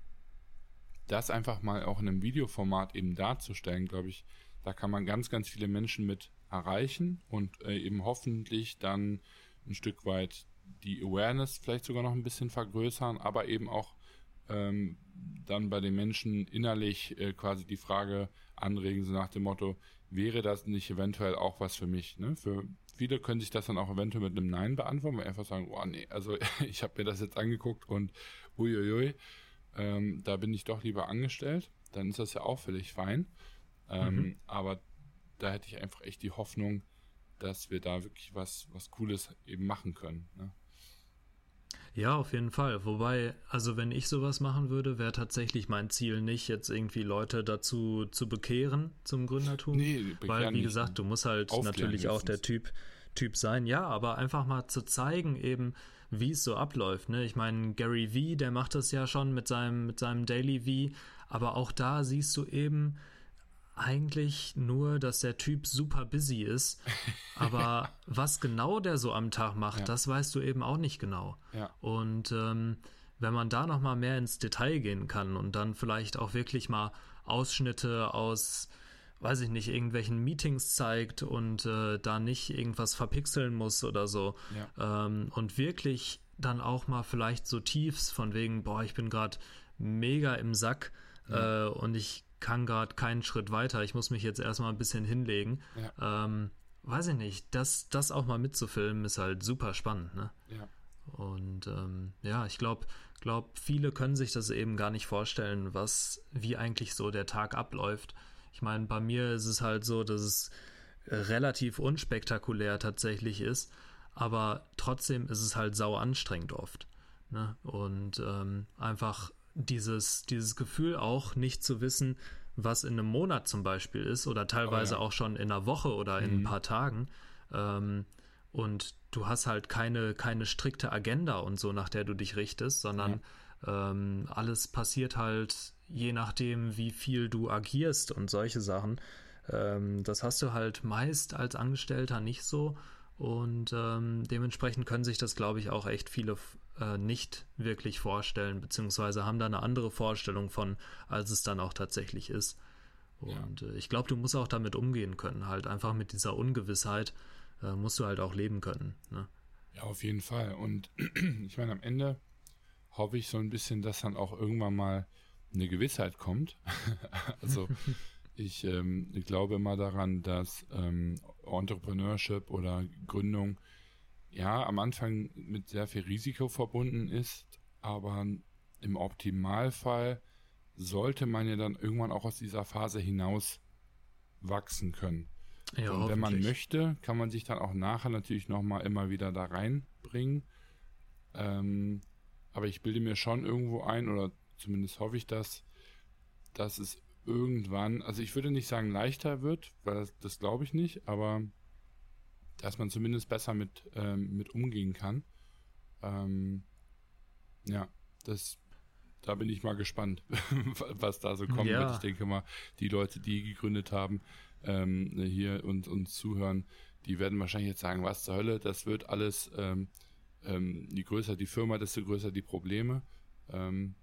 das einfach mal auch in einem Videoformat eben darzustellen, glaube ich, da kann man ganz, ganz viele Menschen mit erreichen und äh, eben hoffentlich dann ein Stück weit die Awareness vielleicht sogar noch ein bisschen vergrößern, aber eben auch ähm, dann bei den Menschen innerlich äh, quasi die Frage anregen, so nach dem Motto, wäre das nicht eventuell auch was für mich? Ne? Für viele können sich das dann auch eventuell mit einem Nein beantworten, weil einfach sagen, oh nee, also ich habe mir das jetzt angeguckt und uiuiui, ähm, da bin ich doch lieber angestellt, dann ist das ja auch völlig fein. Ähm, mhm. Aber da hätte ich einfach echt die Hoffnung, dass wir da wirklich was, was Cooles eben machen können. Ne? Ja, auf jeden Fall. Wobei, also wenn ich sowas machen würde, wäre tatsächlich mein Ziel nicht, jetzt irgendwie Leute dazu zu bekehren zum Gründertum. Nee, weil, wie gesagt, du musst halt natürlich auch der Typ, Typ sein. Ja, aber einfach mal zu zeigen, eben, wie es so abläuft. Ne? Ich meine, Gary V, der macht das ja schon mit seinem, mit seinem Daily V, aber auch da siehst du eben, eigentlich nur, dass der Typ super busy ist. Aber was genau der so am Tag macht, ja. das weißt du eben auch nicht genau. Ja. Und ähm, wenn man da noch mal mehr ins Detail gehen kann und dann vielleicht auch wirklich mal Ausschnitte aus weiß ich nicht, irgendwelchen Meetings zeigt und äh, da nicht irgendwas verpixeln muss oder so. Ja. Ähm, und wirklich dann auch mal vielleicht so tiefs von wegen, boah, ich bin gerade mega im Sack ja. äh, und ich kann gerade keinen Schritt weiter. Ich muss mich jetzt erstmal ein bisschen hinlegen. Ja. Ähm, weiß ich nicht, das, das auch mal mitzufilmen ist halt super spannend, ne? Ja. Und ähm, ja, ich glaube, glaub, viele können sich das eben gar nicht vorstellen, was, wie eigentlich so der Tag abläuft. Ich meine, bei mir ist es halt so, dass es relativ unspektakulär tatsächlich ist, aber trotzdem ist es halt sau anstrengend oft. Ne? Und ähm, einfach dieses, dieses Gefühl auch nicht zu wissen, was in einem Monat zum Beispiel ist oder teilweise oh, ja. auch schon in einer Woche oder in mhm. ein paar Tagen. Ähm, und du hast halt keine, keine strikte Agenda und so, nach der du dich richtest, sondern ja. ähm, alles passiert halt je nachdem, wie viel du agierst und solche Sachen. Ähm, das hast du halt meist als Angestellter nicht so. Und ähm, dementsprechend können sich das, glaube ich, auch echt viele äh, nicht wirklich vorstellen, beziehungsweise haben da eine andere Vorstellung von, als es dann auch tatsächlich ist. Und ja. äh, ich glaube, du musst auch damit umgehen können, halt einfach mit dieser Ungewissheit äh, musst du halt auch leben können. Ne? Ja, auf jeden Fall. Und ich meine, am Ende hoffe ich so ein bisschen, dass dann auch irgendwann mal eine Gewissheit kommt. also ich, ähm, ich glaube immer daran, dass ähm, Entrepreneurship oder Gründung ja am Anfang mit sehr viel Risiko verbunden ist, aber im Optimalfall sollte man ja dann irgendwann auch aus dieser Phase hinaus wachsen können. Ja, und wenn man möchte, kann man sich dann auch nachher natürlich nochmal immer wieder da reinbringen. Ähm, aber ich bilde mir schon irgendwo ein, oder zumindest hoffe ich das, dass es irgendwann, also ich würde nicht sagen leichter wird, weil das, das glaube ich nicht, aber dass man zumindest besser mit, ähm, mit umgehen kann. Ähm, ja, das, da bin ich mal gespannt, was da so kommen ja. wird. Ich denke mal, die Leute, die gegründet haben, ähm, hier und uns zuhören, die werden wahrscheinlich jetzt sagen, was zur Hölle, das wird alles, ähm, ähm, je größer die Firma, desto größer die Probleme. Ähm,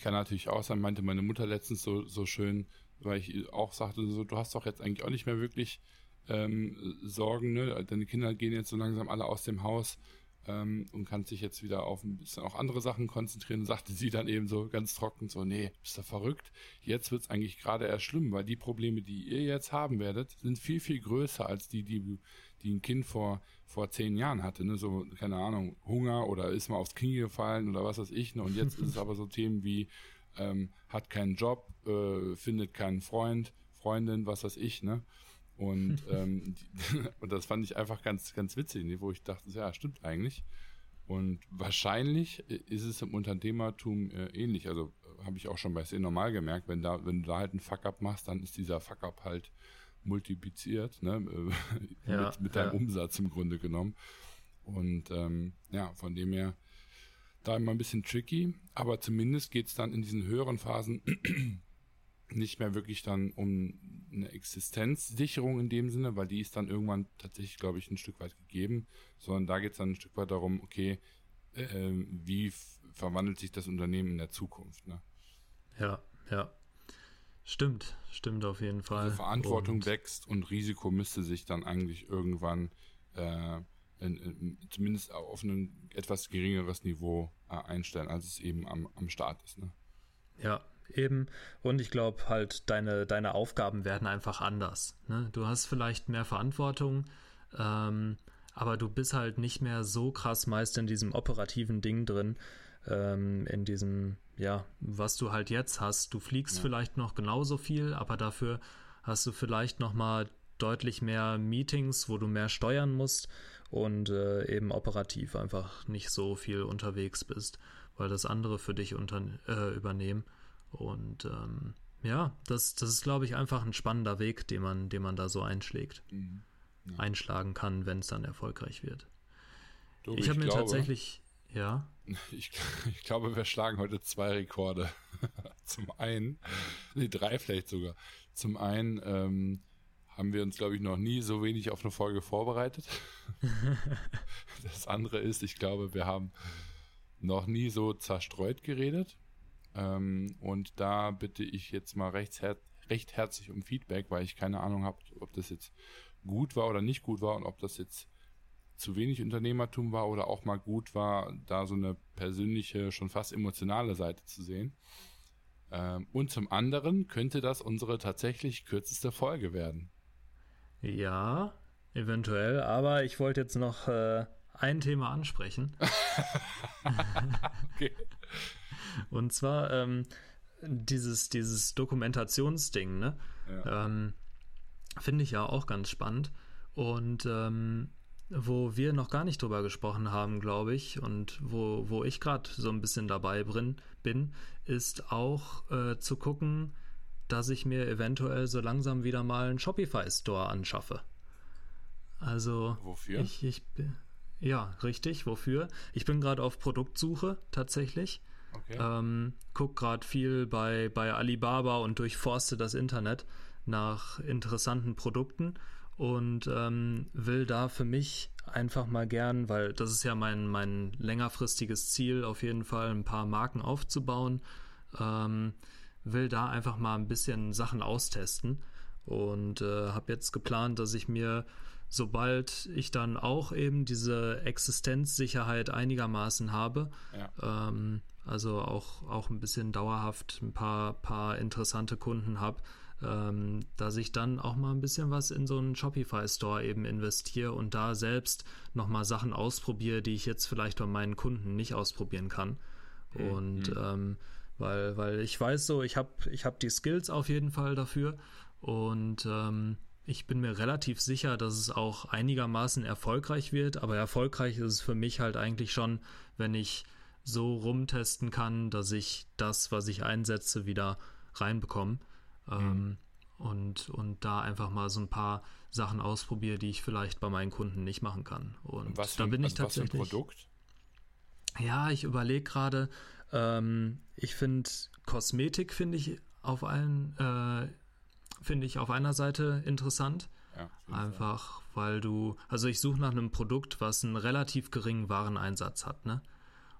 kann natürlich auch sein, meinte meine Mutter letztens so, so schön, weil ich auch sagte, so, du hast doch jetzt eigentlich auch nicht mehr wirklich ähm, Sorgen, ne? Deine Kinder gehen jetzt so langsam alle aus dem Haus ähm, und kannst sich jetzt wieder auf ein bisschen auch andere Sachen konzentrieren. sagte sie dann eben so ganz trocken, so, nee, bist du verrückt? Jetzt wird es eigentlich gerade erst schlimm, weil die Probleme, die ihr jetzt haben werdet, sind viel, viel größer als die, die, die ein Kind vor, vor zehn Jahren hatte. Ne? So, keine Ahnung, Hunger oder ist mal aufs Knie gefallen oder was weiß ich. Ne? Und jetzt ist es aber so Themen wie, ähm, hat keinen Job, äh, findet keinen Freund, Freundin, was weiß ich, ne? Und, ähm, und das fand ich einfach ganz, ganz witzig, wo ich dachte, ja, stimmt eigentlich. Und wahrscheinlich ist es im Unternehmertum äh, ähnlich. Also äh, habe ich auch schon bei C normal gemerkt, wenn da, wenn du da halt einen Fuck-up machst, dann ist dieser Fuck-up halt multipliziert, ne? Ja, mit, mit deinem ja. Umsatz im Grunde genommen. Und ähm, ja, von dem her da immer ein bisschen tricky, aber zumindest geht es dann in diesen höheren Phasen nicht mehr wirklich dann um eine Existenzsicherung in dem Sinne, weil die ist dann irgendwann tatsächlich, glaube ich, ein Stück weit gegeben, sondern da geht es dann ein Stück weit darum, okay, äh, wie verwandelt sich das Unternehmen in der Zukunft. Ne? Ja, ja. Stimmt, stimmt auf jeden Fall. Also Verantwortung und wächst und Risiko müsste sich dann eigentlich irgendwann äh, in, in, zumindest auf ein etwas geringeres Niveau äh, einstellen, als es eben am, am Start ist. Ne? Ja, eben. Und ich glaube halt, deine, deine Aufgaben werden einfach anders. Ne? Du hast vielleicht mehr Verantwortung, ähm, aber du bist halt nicht mehr so krass meist in diesem operativen Ding drin, ähm, in diesem, ja, was du halt jetzt hast. Du fliegst ja. vielleicht noch genauso viel, aber dafür hast du vielleicht noch mal deutlich mehr Meetings, wo du mehr steuern musst und äh, eben operativ einfach nicht so viel unterwegs bist, weil das andere für dich unter, äh, übernehmen. Und ähm, ja, das, das ist, glaube ich, einfach ein spannender Weg, den man, den man da so einschlägt. Mhm. Ja. Einschlagen kann, wenn es dann erfolgreich wird. Du, ich habe mir glaube, tatsächlich, ja. Ich, ich, glaube, wir schlagen heute zwei Rekorde. Zum einen, nee, drei vielleicht sogar. Zum einen ähm, haben wir uns, glaube ich, noch nie so wenig auf eine Folge vorbereitet. das andere ist, ich glaube, wir haben noch nie so zerstreut geredet. Ähm, und da bitte ich jetzt mal recht, her recht herzlich um Feedback, weil ich keine Ahnung habe, ob das jetzt gut war oder nicht gut war und ob das jetzt zu wenig Unternehmertum war oder auch mal gut war, da so eine persönliche, schon fast emotionale Seite zu sehen. Ähm, und zum anderen könnte das unsere tatsächlich kürzeste Folge werden. Ja, eventuell, aber ich wollte jetzt noch äh, ein Thema ansprechen. okay. Und zwar ähm, dieses, dieses Dokumentationsding, ne? Ja. Ähm, Finde ich ja auch ganz spannend. Und ähm, wo wir noch gar nicht drüber gesprochen haben, glaube ich, und wo, wo ich gerade so ein bisschen dabei bin, bin ist auch äh, zu gucken, dass ich mir eventuell so langsam wieder mal einen Shopify-Store anschaffe. Also. Wofür? Ich, ich, ja, richtig, wofür? Ich bin gerade auf Produktsuche tatsächlich. Okay. Ähm, guck gerade viel bei, bei Alibaba und durchforste das Internet nach interessanten Produkten und ähm, will da für mich einfach mal gern, weil das ist ja mein, mein längerfristiges Ziel, auf jeden Fall ein paar Marken aufzubauen, ähm, will da einfach mal ein bisschen Sachen austesten und äh, habe jetzt geplant, dass ich mir, sobald ich dann auch eben diese Existenzsicherheit einigermaßen habe, ja. ähm, also auch, auch ein bisschen dauerhaft ein paar, paar interessante Kunden habe, ähm, dass ich dann auch mal ein bisschen was in so einen Shopify-Store eben investiere und da selbst nochmal Sachen ausprobiere, die ich jetzt vielleicht bei meinen Kunden nicht ausprobieren kann. Mhm. Und mhm. ähm, weil, weil ich weiß so, ich habe ich hab die Skills auf jeden Fall dafür und ähm, ich bin mir relativ sicher, dass es auch einigermaßen erfolgreich wird, aber erfolgreich ist es für mich halt eigentlich schon, wenn ich so rumtesten kann, dass ich das, was ich einsetze, wieder reinbekomme. Ähm, mhm. und, und da einfach mal so ein paar Sachen ausprobiere, die ich vielleicht bei meinen Kunden nicht machen kann. Und was für, da bin ich also tatsächlich. Was für ein Produkt? Ja, ich überlege gerade, ähm, ich finde Kosmetik finde ich auf allen, äh, finde ich auf einer Seite interessant. Ja, Einfach, weil du, also ich suche nach einem Produkt, was einen relativ geringen Wareneinsatz hat, ne?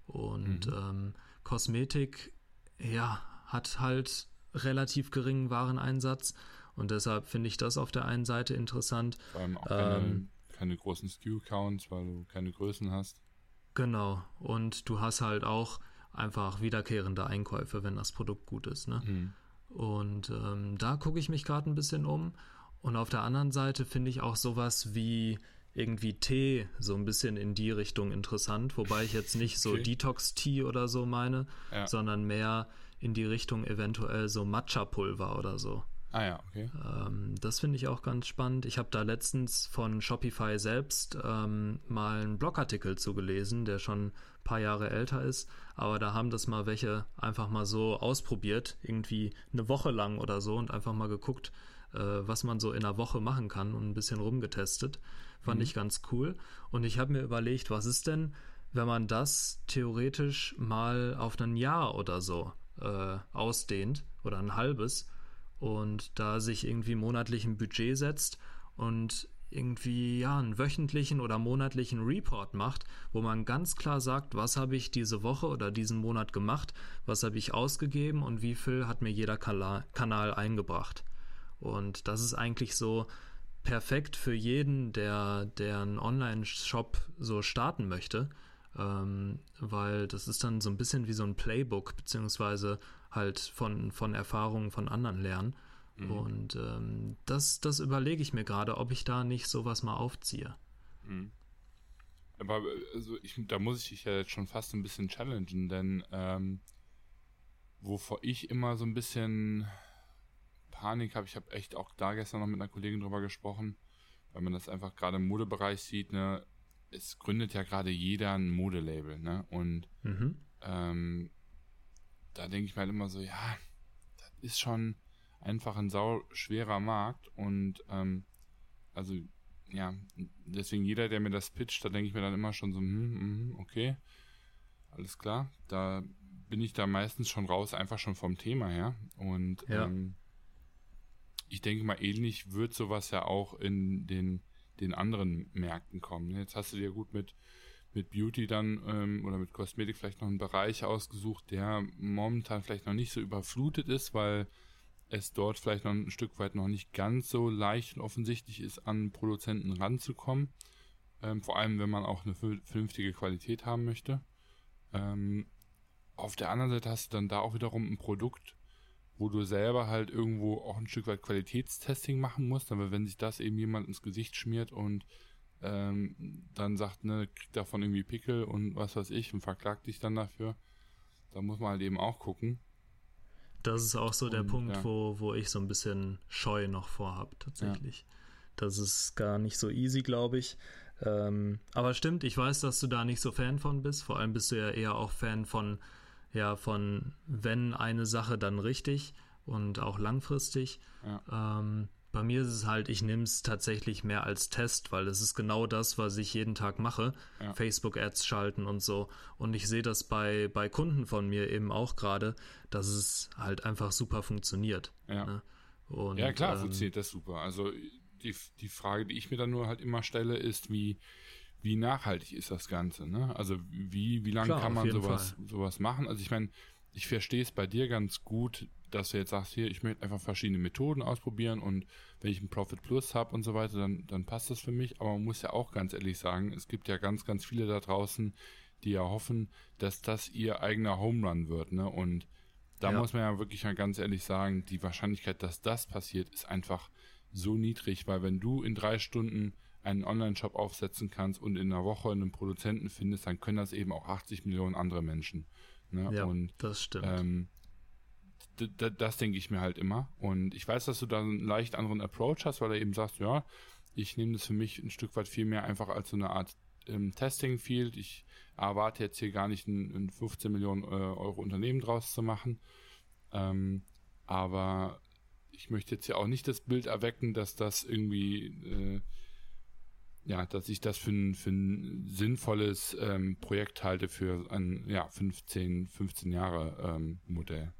Und mhm. ähm, Kosmetik, ja, hat halt relativ geringen Wareneinsatz. Und deshalb finde ich das auf der einen Seite interessant. Vor allem auch keine, ähm, keine großen SKU-Counts, weil du keine Größen hast. Genau. Und du hast halt auch einfach wiederkehrende Einkäufe, wenn das Produkt gut ist. Ne? Mhm. Und ähm, da gucke ich mich gerade ein bisschen um. Und auf der anderen Seite finde ich auch sowas wie irgendwie Tee so ein bisschen in die Richtung interessant, wobei ich jetzt nicht so okay. Detox-Tee oder so meine, ja. sondern mehr in die Richtung eventuell so Matcha-Pulver oder so. Ah ja, okay. Ähm, das finde ich auch ganz spannend. Ich habe da letztens von Shopify selbst ähm, mal einen Blogartikel zugelesen, der schon ein paar Jahre älter ist, aber da haben das mal welche einfach mal so ausprobiert, irgendwie eine Woche lang oder so und einfach mal geguckt, äh, was man so in einer Woche machen kann und ein bisschen rumgetestet. Fand mhm. ich ganz cool. Und ich habe mir überlegt, was ist denn, wenn man das theoretisch mal auf ein Jahr oder so äh, ausdehnt oder ein halbes und da sich irgendwie monatlich ein Budget setzt und irgendwie ja einen wöchentlichen oder monatlichen Report macht, wo man ganz klar sagt, was habe ich diese Woche oder diesen Monat gemacht, was habe ich ausgegeben und wie viel hat mir jeder Kanal eingebracht. Und das ist eigentlich so perfekt für jeden, der, der einen Online-Shop so starten möchte, ähm, weil das ist dann so ein bisschen wie so ein Playbook, beziehungsweise halt von, von Erfahrungen von anderen lernen. Mhm. Und ähm, das, das überlege ich mir gerade, ob ich da nicht sowas mal aufziehe. Mhm. Aber also ich, da muss ich dich ja jetzt schon fast ein bisschen challengen, denn ähm, wovor ich immer so ein bisschen Panik habe, ich habe echt auch da gestern noch mit einer Kollegin drüber gesprochen, weil man das einfach gerade im Modebereich sieht, ne, es gründet ja gerade jeder ein Modelabel, ne? Und mhm. ähm, da denke ich mir halt immer so, ja, das ist schon einfach ein sau schwerer Markt und ähm, also ja, deswegen jeder, der mir das pitcht, da denke ich mir dann immer schon so, hm, hm, okay, alles klar, da bin ich da meistens schon raus, einfach schon vom Thema her und ja. ähm, ich denke mal, ähnlich wird sowas ja auch in den den anderen Märkten kommen. Jetzt hast du dir gut mit, mit Beauty dann ähm, oder mit Kosmetik vielleicht noch einen Bereich ausgesucht, der momentan vielleicht noch nicht so überflutet ist, weil es dort vielleicht noch ein Stück weit noch nicht ganz so leicht und offensichtlich ist, an Produzenten ranzukommen. Ähm, vor allem, wenn man auch eine vernünftige Qualität haben möchte. Ähm, auf der anderen Seite hast du dann da auch wiederum ein Produkt, wo du selber halt irgendwo auch ein Stück weit Qualitätstesting machen musst. Aber wenn sich das eben jemand ins Gesicht schmiert und ähm, dann sagt, ne, kriegt davon irgendwie Pickel und was weiß ich und verklagt dich dann dafür, da muss man halt eben auch gucken. Das ist auch so der und, Punkt, ja. wo, wo ich so ein bisschen Scheu noch vorhab, tatsächlich. Ja. Das ist gar nicht so easy, glaube ich. Ähm, aber stimmt, ich weiß, dass du da nicht so Fan von bist. Vor allem bist du ja eher auch Fan von, ja, von wenn eine Sache dann richtig und auch langfristig. Ja. Ähm, bei mir ist es halt, ich nehme es tatsächlich mehr als Test, weil es ist genau das, was ich jeden Tag mache. Ja. Facebook-Ads schalten und so. Und ich sehe das bei, bei Kunden von mir eben auch gerade, dass es halt einfach super funktioniert. Ja, ne? und, ja klar, ähm, funktioniert das super. Also die, die Frage, die ich mir dann nur halt immer stelle, ist, wie, wie nachhaltig ist das Ganze? Ne? Also wie, wie lange kann man sowas, sowas machen? Also ich meine, ich verstehe es bei dir ganz gut, dass du jetzt sagst, hier, ich möchte einfach verschiedene Methoden ausprobieren und wenn ich einen Profit Plus habe und so weiter, dann, dann passt das für mich. Aber man muss ja auch ganz ehrlich sagen, es gibt ja ganz, ganz viele da draußen, die ja hoffen, dass das ihr eigener Home Run wird. Ne? Und da ja. muss man ja wirklich mal ganz ehrlich sagen, die Wahrscheinlichkeit, dass das passiert, ist einfach so niedrig, weil wenn du in drei Stunden einen Online-Shop aufsetzen kannst und in einer Woche einen Produzenten findest, dann können das eben auch 80 Millionen andere Menschen. Ne? Ja, und, das stimmt. Ähm, das denke ich mir halt immer. Und ich weiß, dass du da einen leicht anderen Approach hast, weil du eben sagst, ja, ich nehme das für mich ein Stück weit viel mehr einfach als so eine Art ähm, Testing-Field. Ich erwarte jetzt hier gar nicht ein, ein 15 Millionen äh, Euro Unternehmen draus zu machen. Ähm, aber ich möchte jetzt ja auch nicht das Bild erwecken, dass das irgendwie, äh, ja, dass ich das für ein, für ein sinnvolles ähm, Projekt halte für ein, ja, 15, 15 Jahre ähm, Modell.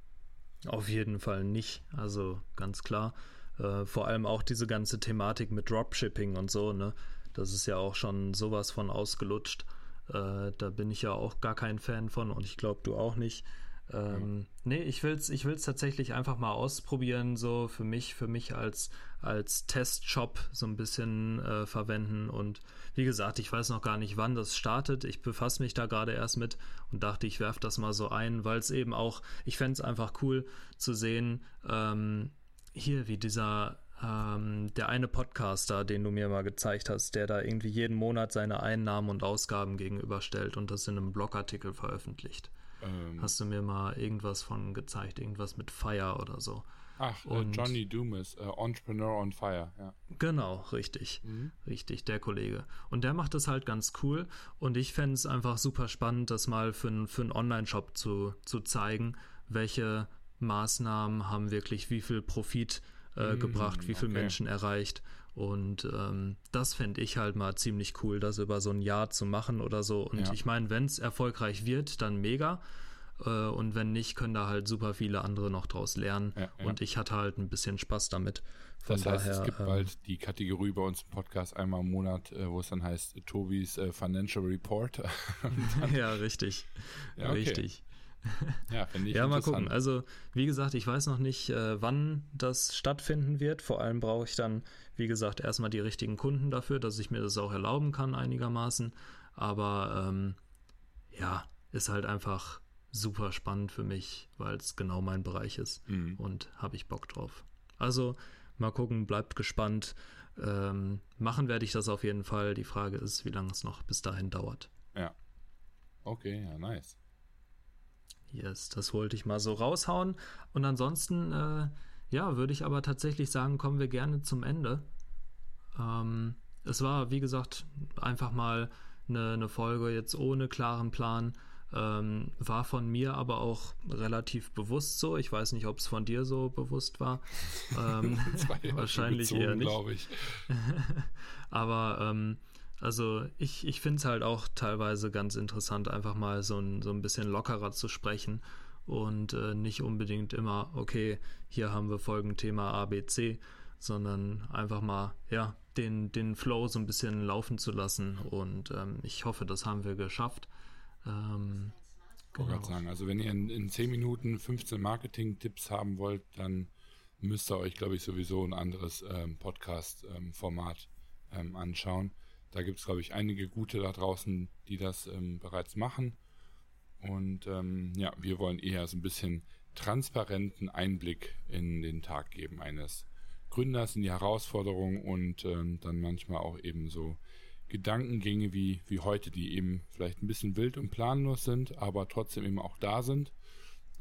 Auf jeden Fall nicht. Also ganz klar. Äh, vor allem auch diese ganze Thematik mit Dropshipping und so, ne? Das ist ja auch schon sowas von ausgelutscht. Äh, da bin ich ja auch gar kein Fan von und ich glaube, du auch nicht. Ähm, mhm. Nee, ich will's, ich will's tatsächlich einfach mal ausprobieren, so für mich, für mich als, als Testshop so ein bisschen äh, verwenden. Und wie gesagt, ich weiß noch gar nicht, wann das startet. Ich befasse mich da gerade erst mit und dachte, ich werfe das mal so ein, weil es eben auch, ich fände es einfach cool zu sehen, ähm, hier, wie dieser ähm, der eine Podcaster, den du mir mal gezeigt hast, der da irgendwie jeden Monat seine Einnahmen und Ausgaben gegenüberstellt und das in einem Blogartikel veröffentlicht. Ähm, Hast du mir mal irgendwas von gezeigt, irgendwas mit Fire oder so. Ach, äh, und, äh, Johnny Dumas, äh, Entrepreneur on Fire, ja. Genau, richtig. Mhm. Richtig, der Kollege. Und der macht das halt ganz cool. Und ich fände es einfach super spannend, das mal für, für einen Online-Shop zu, zu zeigen, welche Maßnahmen haben wirklich wie viel Profit äh, mhm, gebracht, wie viele okay. Menschen erreicht. Und ähm, das fände ich halt mal ziemlich cool, das über so ein Jahr zu machen oder so. Und ja. ich meine, wenn es erfolgreich wird, dann mega. Äh, und wenn nicht, können da halt super viele andere noch draus lernen. Ja, ja. Und ich hatte halt ein bisschen Spaß damit. Von das heißt, daher, es gibt ähm, bald die Kategorie bei uns im Podcast einmal im Monat, äh, wo es dann heißt Tobis äh, Financial Report. ja, richtig. Okay. Richtig. Ja, finde ich Ja, mal gucken. Also, wie gesagt, ich weiß noch nicht, äh, wann das stattfinden wird. Vor allem brauche ich dann, wie gesagt, erstmal die richtigen Kunden dafür, dass ich mir das auch erlauben kann, einigermaßen. Aber ähm, ja, ist halt einfach super spannend für mich, weil es genau mein Bereich ist mhm. und habe ich Bock drauf. Also, mal gucken, bleibt gespannt. Ähm, machen werde ich das auf jeden Fall. Die Frage ist, wie lange es noch bis dahin dauert. Ja. Okay, ja, nice. Yes, das wollte ich mal so raushauen. Und ansonsten, äh, ja, würde ich aber tatsächlich sagen, kommen wir gerne zum Ende. Ähm, es war, wie gesagt, einfach mal eine, eine Folge jetzt ohne klaren Plan. Ähm, war von mir aber auch relativ bewusst so. Ich weiß nicht, ob es von dir so bewusst war. Ähm, wahrscheinlich bezogen, eher nicht. glaube ich. aber ähm, also ich, ich finde es halt auch teilweise ganz interessant, einfach mal so ein, so ein bisschen lockerer zu sprechen und äh, nicht unbedingt immer, okay, hier haben wir Folgenthema ABC, sondern einfach mal, ja, den, den Flow so ein bisschen laufen zu lassen und ähm, ich hoffe, das haben wir geschafft. Ähm, genau. Ich wollte sagen, also wenn ihr in, in 10 Minuten 15 Marketing-Tipps haben wollt, dann müsst ihr euch, glaube ich, sowieso ein anderes ähm, Podcast-Format ähm, ähm, anschauen. Da gibt es, glaube ich, einige gute da draußen, die das ähm, bereits machen. Und ähm, ja, wir wollen eher so ein bisschen transparenten Einblick in den Tag geben eines Gründers, in die Herausforderungen und ähm, dann manchmal auch eben so Gedankengänge wie, wie heute, die eben vielleicht ein bisschen wild und planlos sind, aber trotzdem eben auch da sind,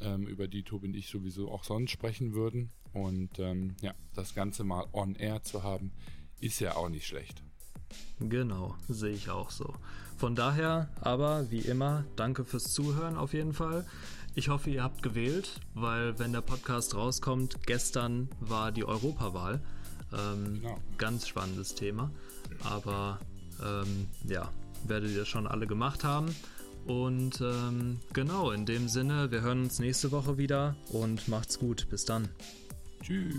ähm, über die Tobi und ich sowieso auch sonst sprechen würden. Und ähm, ja, das Ganze mal on air zu haben, ist ja auch nicht schlecht. Genau, sehe ich auch so. Von daher, aber wie immer, danke fürs Zuhören auf jeden Fall. Ich hoffe, ihr habt gewählt, weil wenn der Podcast rauskommt, gestern war die Europawahl. Ähm, genau. Ganz spannendes Thema. Aber ähm, ja, werdet ihr schon alle gemacht haben. Und ähm, genau, in dem Sinne, wir hören uns nächste Woche wieder und macht's gut. Bis dann. Tschüss.